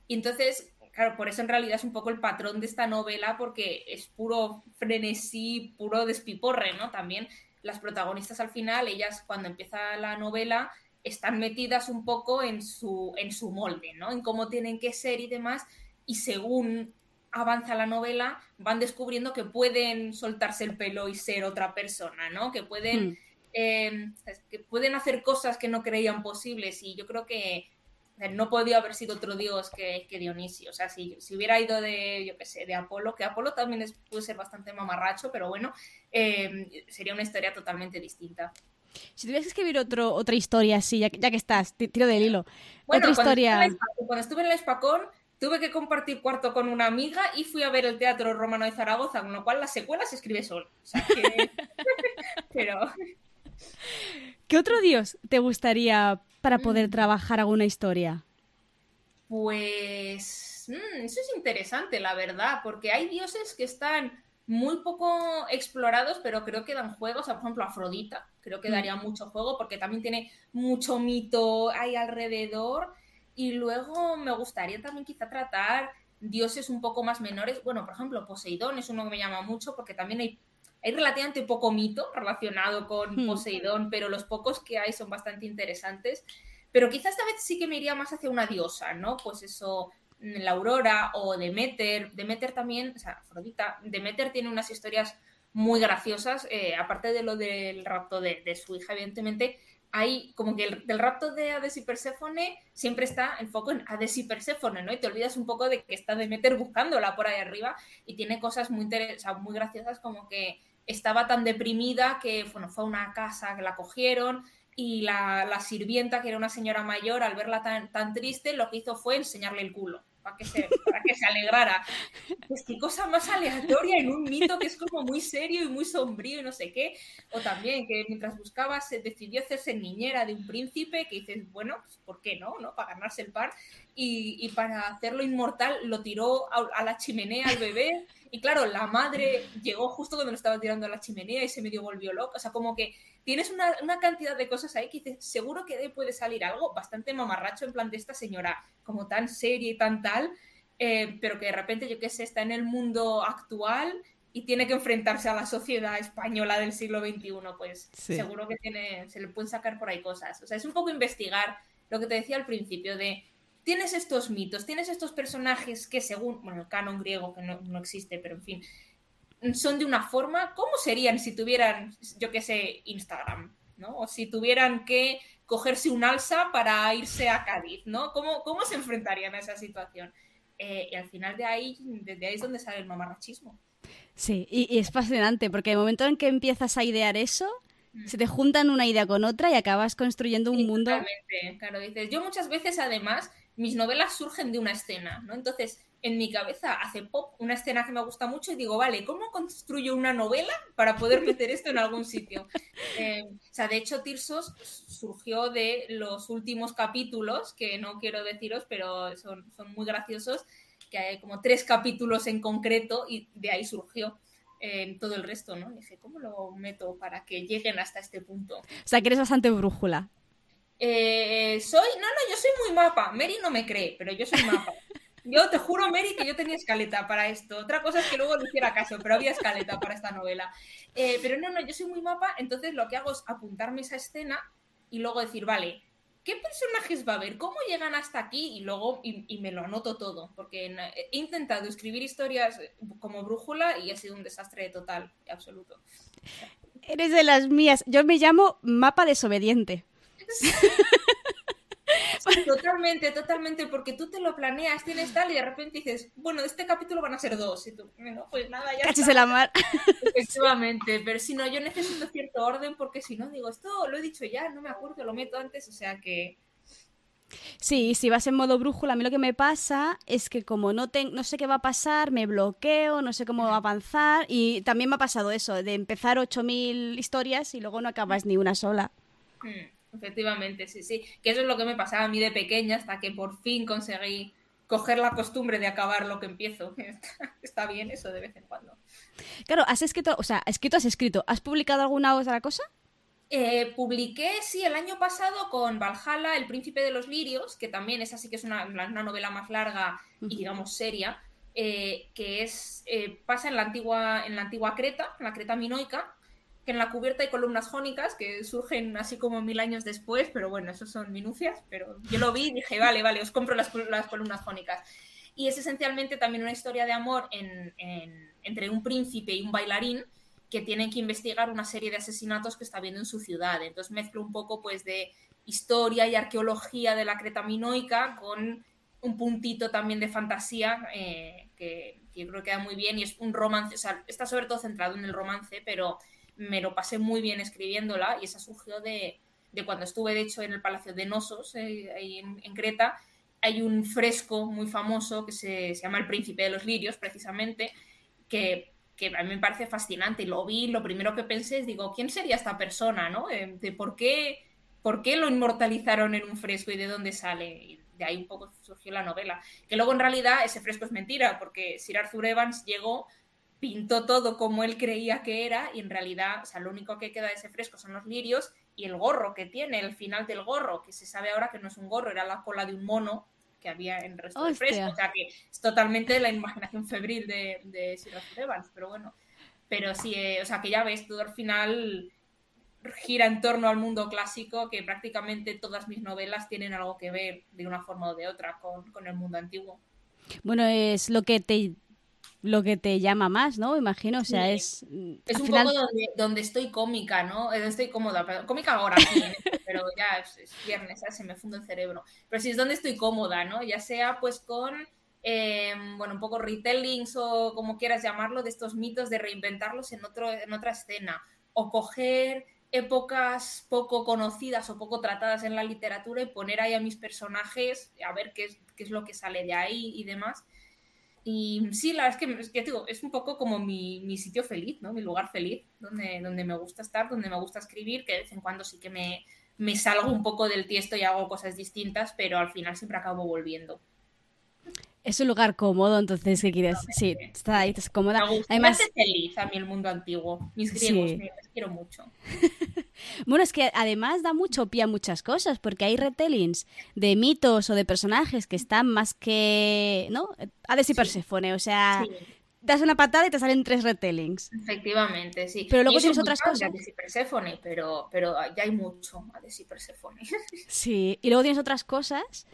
y entonces, claro, por eso en realidad es un poco el patrón de esta novela, porque es puro frenesí, puro despiporre, ¿no? También las protagonistas al final, ellas cuando empieza la novela, están metidas un poco en su, en su molde, ¿no? En cómo tienen que ser y demás, y según avanza la novela, van descubriendo que pueden soltarse el pelo y ser otra persona, ¿no? Que pueden, hmm. Eh, que pueden hacer cosas que no creían posibles. Y yo creo que no podía haber sido otro dios que, Dionisio. O sea, si, si, hubiera ido de, yo qué sé, de Apolo, que Apolo también es, puede ser bastante mamarracho, pero bueno, eh, sería una historia totalmente distinta. Si tuvieras que escribir otro, otra historia así, ya, que estás, tiro del hilo. otra historia. cuando estuve en la Espacón, tuve que compartir cuarto con una amiga y fui a ver el Teatro Romano de Zaragoza, con lo cual la secuela se escribe solo. O sea que... Pero... ¿Qué otro dios te gustaría para poder mm. trabajar alguna historia? Pues mm, eso es interesante, la verdad, porque hay dioses que están muy poco explorados, pero creo que dan juegos. por ejemplo, Afrodita, creo que mm. daría mucho juego porque también tiene mucho mito ahí alrededor. Y luego me gustaría también quizá tratar dioses un poco más menores. Bueno, por ejemplo, Poseidón es uno que me llama mucho porque también hay, hay relativamente poco mito relacionado con hmm. Poseidón, pero los pocos que hay son bastante interesantes. Pero quizá esta vez sí que me iría más hacia una diosa, ¿no? Pues eso, la Aurora o Demeter. Demeter también, o sea, Afrodita. Demeter tiene unas historias muy graciosas, eh, aparte de lo del rapto de, de, su hija, evidentemente, hay como que el, del rapto de Hades y Perséfone siempre está el foco en Hades y Perséfone, ¿no? Y te olvidas un poco de que está Demeter buscándola por ahí arriba y tiene cosas muy, muy graciosas como que estaba tan deprimida que, bueno, fue a una casa que la cogieron y la, la, sirvienta, que era una señora mayor, al verla tan, tan triste, lo que hizo fue enseñarle el culo para que, se, para que se alegrara. Pues qué cosa más aleatoria en un mito que es como muy serio y muy sombrío y no sé qué. O también que mientras buscaba se decidió hacerse niñera de un príncipe que dices, bueno, pues ¿por qué no? ¿no? Para ganarse el par. Y, y para hacerlo inmortal lo tiró a la chimenea al bebé. Y claro, la madre llegó justo cuando lo estaba tirando a la chimenea y se medio volvió loca. O sea, como que tienes una, una, cantidad de cosas ahí que dices, seguro que de ahí puede salir algo bastante mamarracho en plan de esta señora como tan seria y tan tal, eh, pero que de repente, yo qué sé, está en el mundo actual y tiene que enfrentarse a la sociedad española del siglo XXI, pues seguro que tiene, se le pueden sacar por ahí cosas. O sea, es un poco investigar lo que te decía al principio de... Tienes estos mitos, tienes estos personajes que según, bueno, el canon griego que no, no existe, pero en fin, son de una forma, ¿cómo serían si tuvieran, yo qué sé, Instagram? ¿no? O si tuvieran que cogerse un alza para irse a Cádiz, ¿no? ¿Cómo, cómo se enfrentarían a esa situación? Eh, y al final de ahí, desde ahí es donde sale el mamarrachismo. Sí, y, es fascinante porque el momento en que empiezas a idear eso, mm. se te juntan una idea con otra y acabas construyendo un mundo. Claro, dices, yo muchas veces además mis novelas surgen de una escena, ¿no? Entonces, en mi cabeza hace pop una escena que me gusta mucho y digo, vale, ¿cómo construyo una novela para poder meter esto en algún sitio? Eh, o sea, de hecho, Tirsos surgió de los últimos capítulos, que no quiero deciros, pero son, muy graciosos, que hay como tres capítulos en concreto y de ahí surgió. en todo el resto, ¿no? Dije, ¿cómo lo meto para que lleguen hasta este punto? O sea, que eres bastante brújula. Eh, soy, no, no, yo soy muy mapa. Mary no me cree, pero yo soy mapa. Yo te juro, Mary, que yo tenía escaleta para esto. Otra cosa es que luego le hiciera caso, pero había escaleta para esta novela. Eh, pero no, no, yo soy muy mapa, entonces lo que hago es apuntarme esa escena y luego decir, vale, ¿qué personajes va a haber? ¿Cómo llegan hasta aquí? Y luego, y, me lo anoto todo, porque he intentado escribir historias como brújula y ha sido un desastre total y absoluto. Eres de las mías. Yo me llamo mapa desobediente. totalmente, totalmente, porque tú te lo planeas, tienes tal, y de repente dices, bueno, de este capítulo van a ser dos, y tú, bueno, pues nada, ya. Cachis la mar. Efectivamente, pero si no, yo necesito cierto orden, porque si no, digo, esto lo he dicho ya, no me acuerdo, lo meto antes, o sea que. Sí, si vas en modo brújula, a mí lo que me pasa es que como no, no sé qué va a pasar, me bloqueo, no sé cómo avanzar y también me ha pasado eso, de empezar 8.000 historias y luego no acabas ni una sola. Hmm. Efectivamente, sí, sí. Que eso es lo que me pasaba a mí de pequeña hasta que por fin conseguí coger la costumbre de acabar lo que empiezo. Está bien eso de vez en cuando. Claro, has escrito, o sea, escrito has escrito. ¿Has publicado alguna otra cosa? Eh, publiqué, sí, el año pasado con Valhalla, El Príncipe de los Lirios, que también es así que es una, novela más larga y digamos seria, eh, que es eh, pasa en la antigua en la antigua Creta, en la Creta minoica, que en la cubierta hay columnas jónicas que surgen así como mil años después, pero bueno, eso son minucias, pero yo lo vi y dije, vale, vale, os compro las, columnas jónicas. Y es esencialmente también una historia de amor entre un príncipe y un bailarín que tienen que investigar una serie de asesinatos que está viendo en su ciudad. Entonces mezclo un poco pues de historia y arqueología de la Creta minoica con un puntito también de fantasía eh, que, que, yo creo que queda muy bien y es un romance, o sea, está sobre todo centrado en el romance, pero me lo pasé muy bien escribiéndola y esa surgió de, cuando estuve, de hecho, en el Palacio de Nosos, eh, ahí en, Creta. Hay un fresco muy famoso que se, llama El Príncipe de los Lirios, precisamente, que, a mí me parece fascinante. Lo vi, lo primero que pensé es, digo, ¿quién sería esta persona? ¿no? Eh, de, por, qué, por qué lo inmortalizaron en un fresco y de dónde sale? De ahí un poco surgió la novela. Que luego, en realidad, ese fresco es mentira, porque Sir Arthur Evans llegó pintó todo como él creía que era y en realidad, o sea, lo único que queda de ese fresco son los lirios y el gorro que tiene, el final del gorro, que se sabe ahora que no es un gorro, era la cola de un mono que había en el resto del fresco, o sea que es totalmente la imaginación febril de, de Sir Evans, pero bueno, pero sí, eh, o sea que ya ves, todo al final gira en torno al mundo clásico, que prácticamente todas mis novelas tienen algo que ver de una forma o de otra con, con el mundo antiguo. Bueno, es lo que te lo que te llama más, ¿no? Imagino, o sea, es... Es un poco donde, estoy cómica, ¿no? Estoy cómoda, pero, cómica ahora, sí, ¿eh? pero ya es, viernes, se me funde el cerebro. Pero sí es donde estoy cómoda, ¿no? Ya sea pues con, em, bueno, un poco retellings o como quieras llamarlo, de estos mitos, de reinventarlos en, otro, en otra escena, o coger épocas poco conocidas o poco tratadas en la literatura y poner ahí a mis personajes a ver qué es, qué es lo que sale de ahí y demás. Y sí, la verdad es que, digo, es un poco como mi, mi, sitio feliz, ¿no? Mi lugar feliz, donde, donde me gusta estar, donde me gusta escribir, que de vez en cuando sí que me, me salgo un poco del tiesto y hago cosas distintas, pero al final siempre acabo volviendo. Es un lugar cómodo, entonces, ¿qué quieres? Sí, está ahí, estás cómoda. Me Además, me feliz a mí el mundo antiguo. Mis griegos, sí. les quiero mucho. bueno, es que además da mucho pie a muchas cosas, porque hay retellings de mitos o de personajes que están más que, ¿no? Hades y Perséfone, o sea, das una patada y te salen tres retellings. Efectivamente, sí. Pero luego tienes otras cosas. Hades y Perséfone, pero, pero ya hay mucho Hades y Perséfone. sí, y luego tienes otras cosas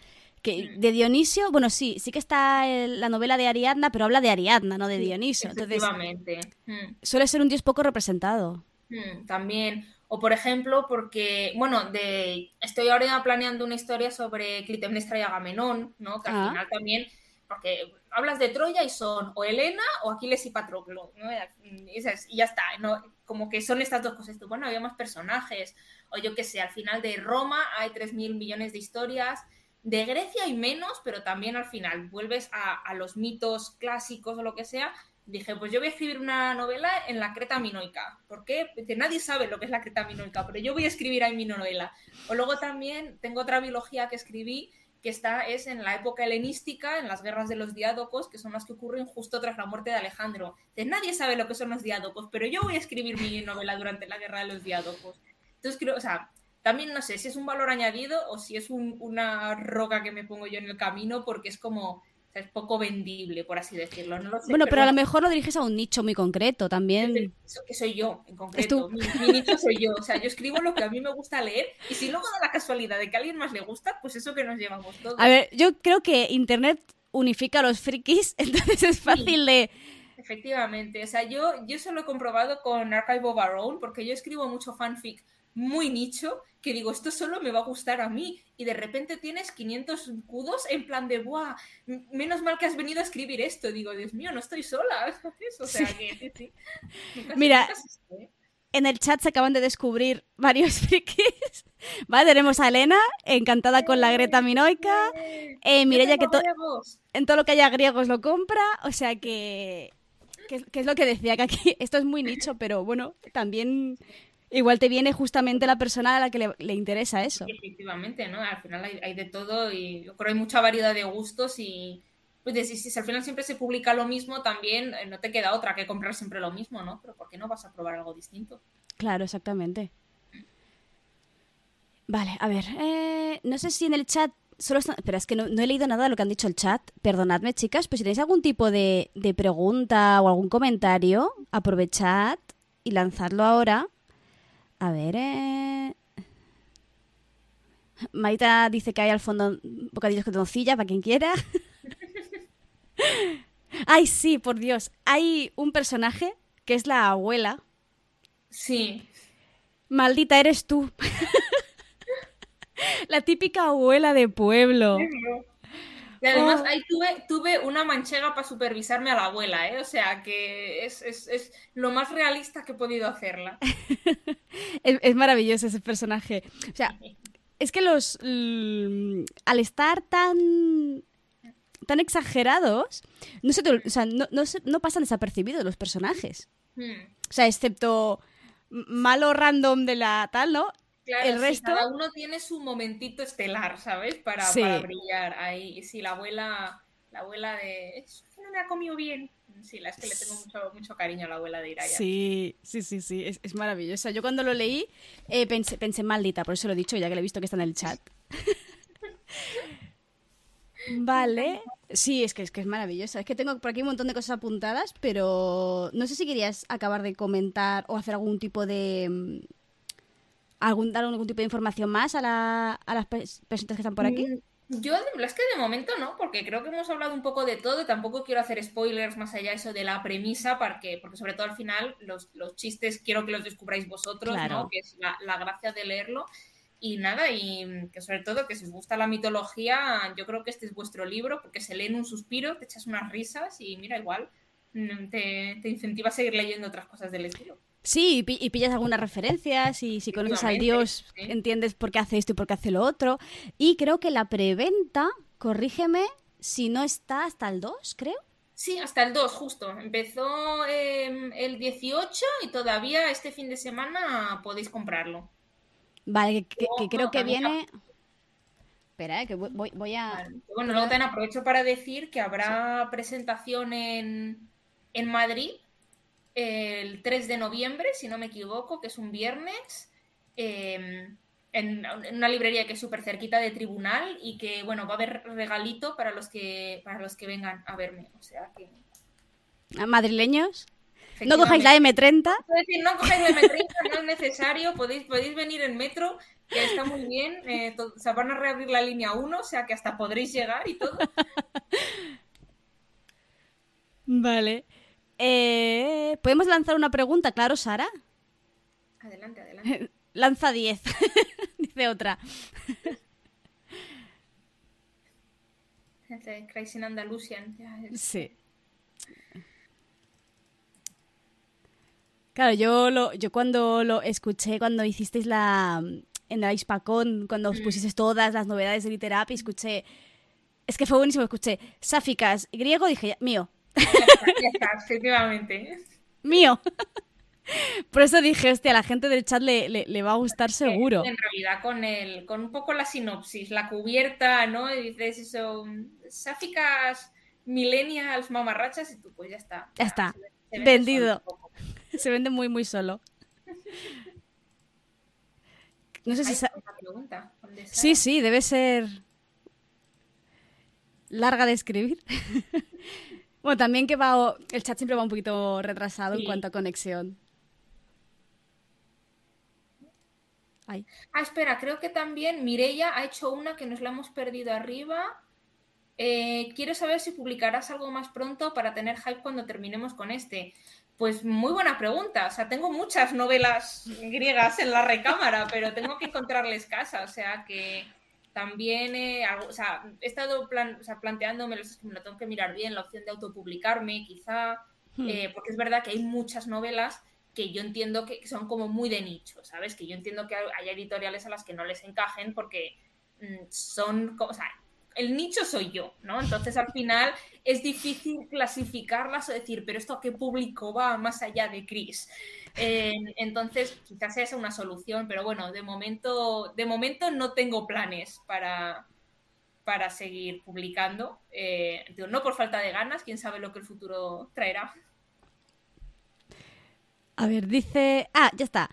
que de Dionisio, bueno, sí, sí que está la novela de Ariadna, pero habla de Ariadna, no de Dionisio. Efectivamente. Mm. suele ser un dios poco representado. Mm, también. O por ejemplo, porque, bueno, de estoy ahora planeando una historia sobre Clitemnestra y Agamenón, ¿no? Que al ah. final también, porque hablas de Troya y son o Helena o Aquiles y Patroclo, ¿no? Y, ya está, ¿no? Como que son estas dos cosas. Bueno, había más personajes, o yo qué sé, al final de Roma hay 3.000 millones de historias, de Grecia hay menos, pero también al final vuelves a, los mitos clásicos o lo que sea. Dije, pues yo voy a escribir una novela en la Creta minoica. ¿Por qué? Porque nadie sabe lo que es la Creta minoica, pero yo voy a escribir ahí mi novela. O luego también tengo otra biología que escribí que está es en la época helenística, en las guerras de los diádocos, que son las que ocurren justo tras la muerte de Alejandro. nadie sabe lo que son los diádocos, pero yo voy a escribir mi novela durante la guerra de los diádocos. Entonces creo, o sea, también no sé si es un valor añadido o si es una roca que me pongo yo en el camino porque es como es poco vendible, por así decirlo. bueno, pero, a lo mejor lo diriges a un nicho muy concreto también. Eso que soy yo, en concreto. Mi, nicho soy yo. O sea, yo escribo lo que a mí me gusta leer y si luego da la casualidad de que a alguien más le gusta, pues eso que nos llevamos todos. A ver, yo creo que Internet unifica a los frikis, entonces es fácil de... Efectivamente. O sea, yo, yo eso lo he comprobado con Archive of Our Own porque yo escribo mucho fanfic muy nicho que digo, esto solo me va a gustar a mí. Y de repente tienes 500 cudos en plan de, ¡buah! Menos mal que has venido a escribir esto. Digo, Dios mío, no estoy sola. O sea que, sí, Mira, ¿eh? en el chat se acaban de descubrir varios frikis. Vale, tenemos a Elena, encantada con la Greta Minoica. Eh, Mireya, que en todo lo que haya griegos lo compra. O sea que, que, que es lo que decía, que aquí esto es muy nicho, pero bueno, también igual te viene justamente la persona a la que le, interesa eso. Efectivamente, ¿no? Al final hay, de todo y yo creo que hay mucha variedad de gustos y pues si, si, al final siempre se publica lo mismo, también eh, no te queda otra que comprar siempre lo mismo, ¿no? Pero ¿por qué no vas a probar algo distinto? Claro, exactamente. Vale, a ver, eh, no sé si en el chat solo Espera, es que no, he leído nada de lo que han dicho el chat. Perdonadme, chicas, pero si tenéis algún tipo de, de pregunta o algún comentario, aprovechad y lanzadlo ahora. A ver, eh... Maita dice que hay al fondo bocadillos con nocilla para quien quiera. Ay, sí, por Dios. Hay un personaje que es la abuela. Sí. Maldita eres tú. la típica abuela de pueblo. Y además oh. ahí tuve, tuve una manchega para supervisarme a la abuela, ¿eh? O sea que es, lo más realista que he podido hacerla. es, maravilloso ese personaje. O sea, es que los. al estar tan. tan exagerados, no, se o sea, no, no, pasan desapercibidos los personajes. Hmm. O sea, excepto malo random de la tal, ¿no? El resto... cada uno tiene su momentito estelar, ¿sabes? Para, para brillar ahí. Sí, la abuela, la abuela de... No me ha comido bien. Sí, la es que le tengo mucho, mucho cariño a la abuela de Iraya. Sí, sí, sí, sí, es, es maravillosa. Yo cuando lo leí eh, pensé, pensé maldita, por eso lo he dicho, ya que lo he visto que está en el chat. Vale. Sí, es que, es que es maravillosa. Es que tengo por aquí un montón de cosas apuntadas, pero no sé si querías acabar de comentar o hacer algún tipo de, mm, algún, dar algún tipo de información más a, la, a las personas que están por aquí? Mm, yo, es que de momento no, porque creo que hemos hablado un poco de todo y tampoco quiero hacer spoilers más allá de eso de la premisa, porque, porque sobre todo al final los, los chistes quiero que los descubráis vosotros, ¿no? Que es la, la, gracia de leerlo. Y nada, y que sobre todo que si os gusta la mitología, yo creo que este es vuestro libro, porque se lee en un suspiro, te echas unas risas y mira, igual mm, te, te incentiva a seguir leyendo otras cosas del estilo. Sí, y pillas algunas referencias y si conoces al dios entiendes por qué hace esto y por qué hace lo otro. Y creo que la preventa, corrígeme, si no está hasta el 2, creo. Sí, hasta el 2, justo. Empezó em, el 18 y todavía este fin de semana podéis comprarlo. Vale, que, creo que viene... Espera, eh, que voy, a... Bueno, luego también aprovecho para decir que habrá presentación en, en Madrid el 3 de noviembre, si no me equivoco, que es un viernes, em, en, una librería que es súper cerquita de tribunal y que, bueno, va a haber regalito para los que, para los que vengan a verme. O sea que... ¿Madrileños? ¿No cojáis la M30? Es decir, no cojáis la M30, no es necesario, podéis, podéis venir en metro, que está muy bien. Eh, o sea, van a reabrir la línea 1, o sea que hasta podréis llegar y todo. Vale. Eh, ¿Podemos lanzar una pregunta, claro, Sara? Adelante, adelante. Lanza 10, dice otra. Crazy Andalusian. Sí. Claro, yo lo, yo cuando lo escuché, cuando hicisteis la en la Ispacón, cuando os mm. pusisteis todas las novedades de Literap, escuché, es que fue buenísimo, escuché Sáficas griego, dije, mío, efectivamente. Mío. Por eso dije, hostia, a la gente del chat le, va a gustar seguro. En realidad, con el, con un poco la sinopsis, la cubierta, ¿no? Y dices eso, sáficas millennials mamarrachas y tú, pues ya está. Ya, está. Vendido. Se vende muy, muy solo. No sé si... Pregunta, sí, sí, debe ser larga de escribir. Bueno, también que va, el chat siempre va un poquito retrasado en cuanto a conexión. Ah, espera, creo que también Mireia ha hecho una que nos la hemos perdido arriba. Eh, quiero saber si publicarás algo más pronto para tener hype cuando terminemos con este. Pues muy buena pregunta. O sea, tengo muchas novelas griegas en la recámara, pero tengo que encontrarles casa. O sea que también he, o sea, he estado plan, o sea, planteándome, me lo tengo que mirar bien, la opción de autopublicarme, quizá, hmm. eh, porque es verdad que hay muchas novelas que yo entiendo que son como muy de nicho, ¿sabes? Que yo entiendo que hay editoriales a las que no les encajen porque mm, son, o sea, el nicho soy yo, ¿no? Entonces al final es difícil clasificarlas o decir, pero esto a qué público va más allá de Chris. Eh, entonces quizás esa es una solución, pero bueno, de momento, de momento no tengo planes para, para seguir publicando. Eh, no por falta de ganas, quién sabe lo que el futuro traerá. A ver, dice. Ah, ya está.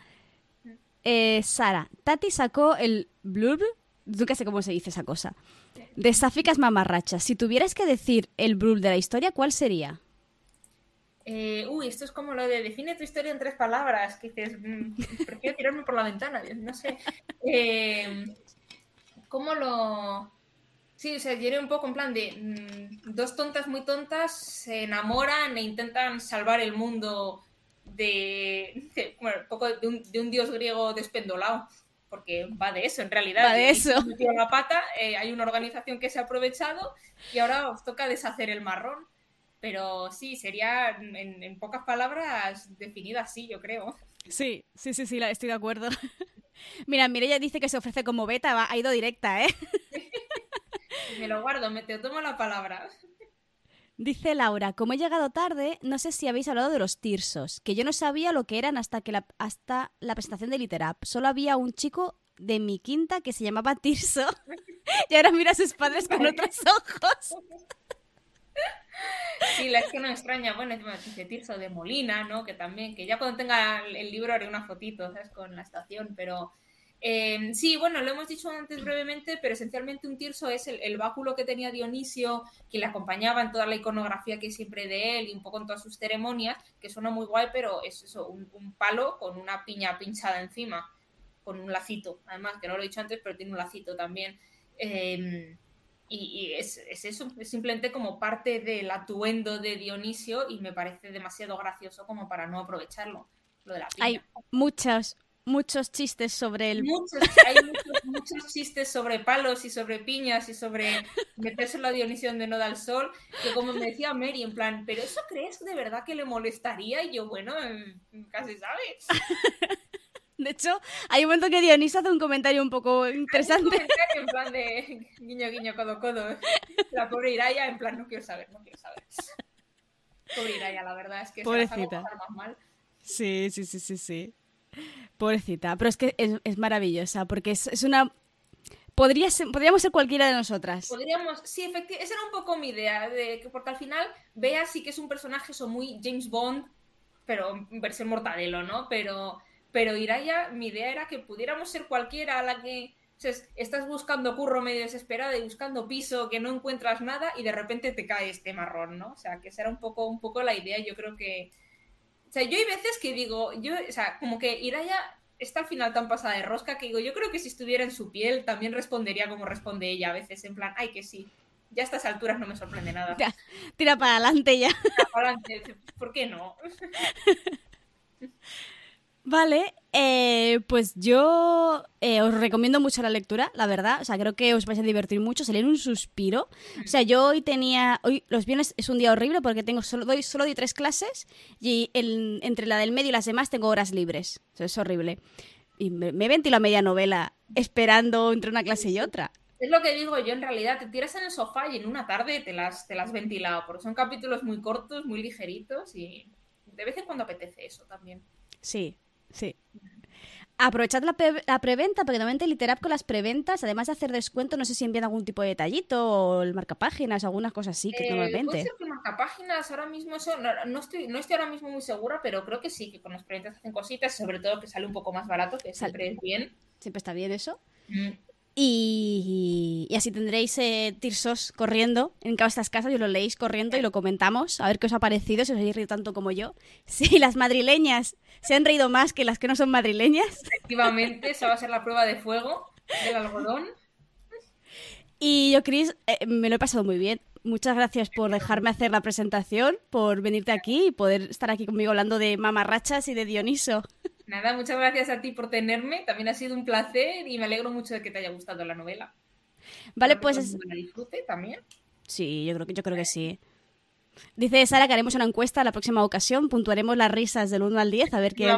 Eh, Sara, Tati sacó el blurb, nunca sé cómo se dice esa cosa, de sáficas mamarrachas. Si tuvieras que decir el blurb de la historia, ¿cuál sería? Eh, uy, esto es como lo de define tu historia en tres palabras, que dices, mm, prefiero tirarme por la ventana, no sé. Eh, ¿Cómo lo...? Sí, o sea, yo un poco en plan de mm, dos tontas muy tontas se enamoran e intentan salvar el mundo de, bueno, un poco de un, dios griego despendolado, porque va de eso en realidad. Va de eso. la pata, eh, hay una organización que se ha aprovechado y ahora os toca deshacer el marrón. Pero sí, sería en, pocas palabras definida así, yo creo. Sí, sí, sí, sí, estoy de acuerdo. Mira, Mireya dice que se ofrece como beta, ha ido directa, ¿eh? me lo guardo, me te tomo la palabra. Dice Laura, como he llegado tarde, no sé si habéis hablado de los tirsos, que yo no sabía lo que eran hasta, que la, hasta la presentación de Literap. Solo había un chico de mi quinta que se llamaba Tirso y ahora mira a sus padres con otros ojos. Sí, la es que no extraña, bueno, dice Tirso de Molina, ¿no? Que también, que ya cuando tenga el libro haré una fotito, ¿sabes? Con la estación, pero Em, sí, bueno, lo hemos dicho antes brevemente, pero esencialmente un tirso es el, báculo que tenía Dionisio, que le acompañaba en toda la iconografía que siempre de él y un poco en todas sus ceremonias, que suena muy guay, pero es eso, un, palo con una piña pinchada encima, con un lacito, además, que no lo he dicho antes, pero tiene un lacito también. Em, y, es, eso, es simplemente como parte del atuendo de Dionisio y me parece demasiado gracioso como para no aprovecharlo. Lo de la piña. Hay muchas, muchos chistes sobre el... Muchos, hay muchos, chistes sobre palos y sobre piñas y sobre meterse la Dionisio donde no da el sol, que como me decía Mary, en plan, ¿pero eso crees de verdad que le molestaría? Y yo, bueno, casi sabes. De hecho, hay un momento que Dionisio hace un comentario un poco interesante. un comentario en plan de guiño, guiño, codo, codo. La pobre Iraya, en plan, no quiero saber, no quiero saber. Pobre Iraya, la verdad es que Pobrecita. se más mal. Sí, sí, sí, sí, sí. Pobrecita, pero es que es, maravillosa, porque es, una... Podría ser, podríamos ser cualquiera de nosotras. Podríamos, sí, efectivamente, esa era un poco mi idea, de que porque al final Bea sí que es un personaje eso muy James Bond, pero versión mortadelo, ¿no? Pero, pero Iraya, mi idea era que pudiéramos ser cualquiera a la que estás buscando curro medio desesperada y buscando piso que no encuentras nada y de repente te cae este marrón, ¿no? O sea, que esa era un poco, un poco la idea, yo creo que, o sea, yo hay veces que digo, yo, o sea, como que Iraya está al final tan pasada de rosca que digo, yo creo que si estuviera en su piel también respondería como responde ella a veces, en plan, ay, que sí. Ya a estas alturas no me sorprende nada. tira para adelante ya. Tira para adelante, ¿por qué no? Vale, eh, pues yo eh, os recomiendo mucho la lectura, la verdad. O sea, creo que os vais a divertir mucho, salir un suspiro. O sea, yo hoy tenía, hoy los viernes es un día horrible porque tengo solo doy solo doy tres clases y el, entre la del medio y las demás tengo horas libres. O sea, es horrible. Y me, me ventilo a media novela esperando entre una clase y otra. Es lo que digo yo, en realidad, te tiras en el sofá y en una tarde te las, te las ventilado, porque son capítulos muy cortos, muy ligeritos y de vez en cuando apetece eso también. Sí, Sí. Aprovechad la, la, preventa, porque normalmente Literap con las preventas, además de hacer descuento, no sé si envían algún tipo de detallito o el marcapáginas, algunas cosas así, que eh, normalmente. Puede ser que marcapáginas ahora mismo, eso, no, estoy, no estoy ahora mismo muy segura, pero creo que sí, que con las preventas hacen cositas, sobre todo que sale un poco más barato, que siempre es bien. Siempre está bien eso. Mm. Y, así tendréis eh, Tirsos corriendo en cada estas casas y lo leéis corriendo y lo comentamos, a ver qué os ha parecido, si os habéis reído tanto como yo. Si las madrileñas se han reído más que las que no son madrileñas. Efectivamente, esa va a ser la prueba de fuego del algodón. Y yo, Cris, eh, me lo he pasado muy bien. Muchas gracias por dejarme hacer la presentación, por venirte aquí y poder estar aquí conmigo hablando de mamarrachas y de Dioniso. Nada, muchas gracias a ti por tenerme. También ha sido un placer y me alegro mucho de que te haya gustado la novela. Vale, pues. La disfrute también. Sí, yo creo que, yo creo que sí. Dice Sara que haremos una encuesta la próxima ocasión, puntuaremos las risas del 1 al 10, a ver qué...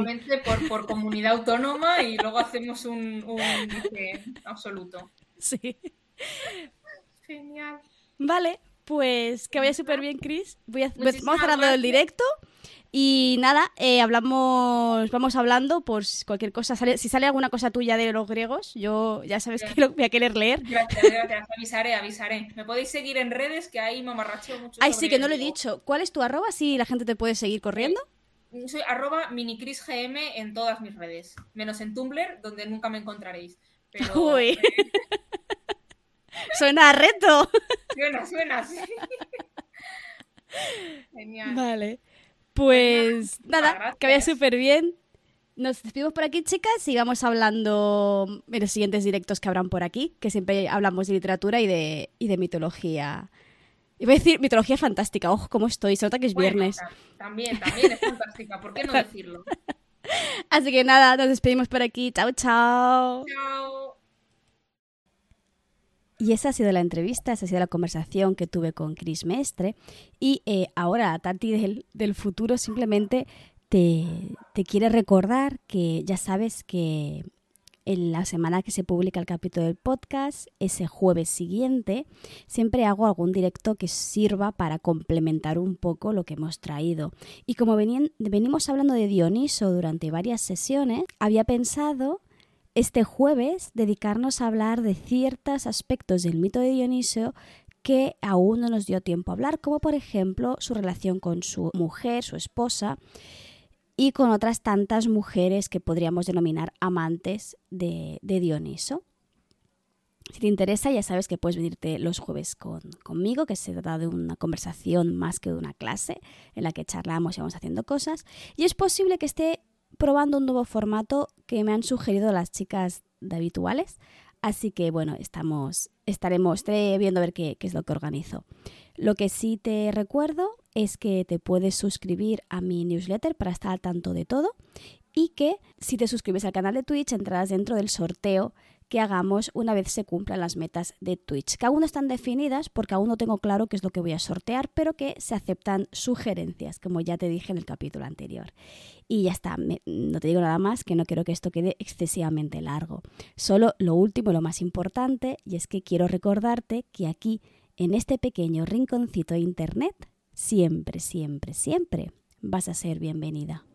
por, por comunidad autónoma y luego hacemos un, un absoluto. Sí. Genial. Vale, pues que vaya súper bien, Chris. Voy a, vamos cerrando el directo. Y nada, eh, hablamos, vamos hablando por cualquier cosa. si sale alguna cosa tuya de los griegos, yo ya sabes que lo voy a querer leer. Gracias, gracias. Avisaré, avisaré. Me podéis seguir en redes, que ahí me amarracheo mucho. Ay, sí, que no lo he dicho. ¿Cuál es tu arroba? Si la gente te puede seguir corriendo. Soy arroba minicrisgm en todas mis redes, menos en Tumblr, donde nunca me encontraréis. Uy. Suena a reto. Suena, suena, sí. Genial. Vale. Pues nada, que vaya súper bien. Nos despedimos por aquí, chicas, y vamos hablando en los siguientes directos que habrán por aquí, que siempre hablamos de literatura y de, y de mitología. Iba a decir mitología fantástica, ojo, cómo estoy, se nota que es viernes. También, también es fantástica, ¿por qué no decirlo? Así que nada, nos despedimos por aquí. Chao, chao. Chao. Y esa ha sido la entrevista, esa ha sido la conversación que tuve con Chris Mestre. Y eh, ahora, Tati del, futuro simplemente te, te, quiere recordar que ya sabes que en la semana que se publica el capítulo del podcast, ese jueves siguiente, siempre hago algún directo que sirva para complementar un poco lo que hemos traído. Y como venimos hablando de Dioniso durante varias sesiones, había pensado este jueves dedicarnos a hablar de ciertos aspectos del mito de Dionisio que aún no nos dio tiempo a hablar, como por ejemplo su relación con su mujer, su esposa, y con otras tantas mujeres que podríamos denominar amantes de, Dioniso. Si te interesa, ya sabes que puedes venirte los jueves conmigo, que se trata de una conversación más que de una clase en la que charlamos y vamos haciendo cosas. Y es posible que esté probando un nuevo formato que me han sugerido las chicas de habituales. Así que bueno, estamos, estaremos viendo a ver qué, qué es lo que organizo. Lo que sí te recuerdo es que te puedes suscribir a mi newsletter para estar al tanto de todo y que si te suscribes al canal de Twitch entrarás dentro del sorteo que hagamos una vez se cumplan las metas de Twitch, que aún no están definidas porque aún no tengo claro qué es lo que voy a sortear, pero que se aceptan sugerencias, como ya te dije en el capítulo anterior. Y ya está, no te digo nada más, que no quiero que esto quede excesivamente largo. Solo lo último, lo más importante, y es que quiero recordarte que aquí, en este pequeño rinconcito de Internet, siempre, siempre, siempre vas a ser bienvenida.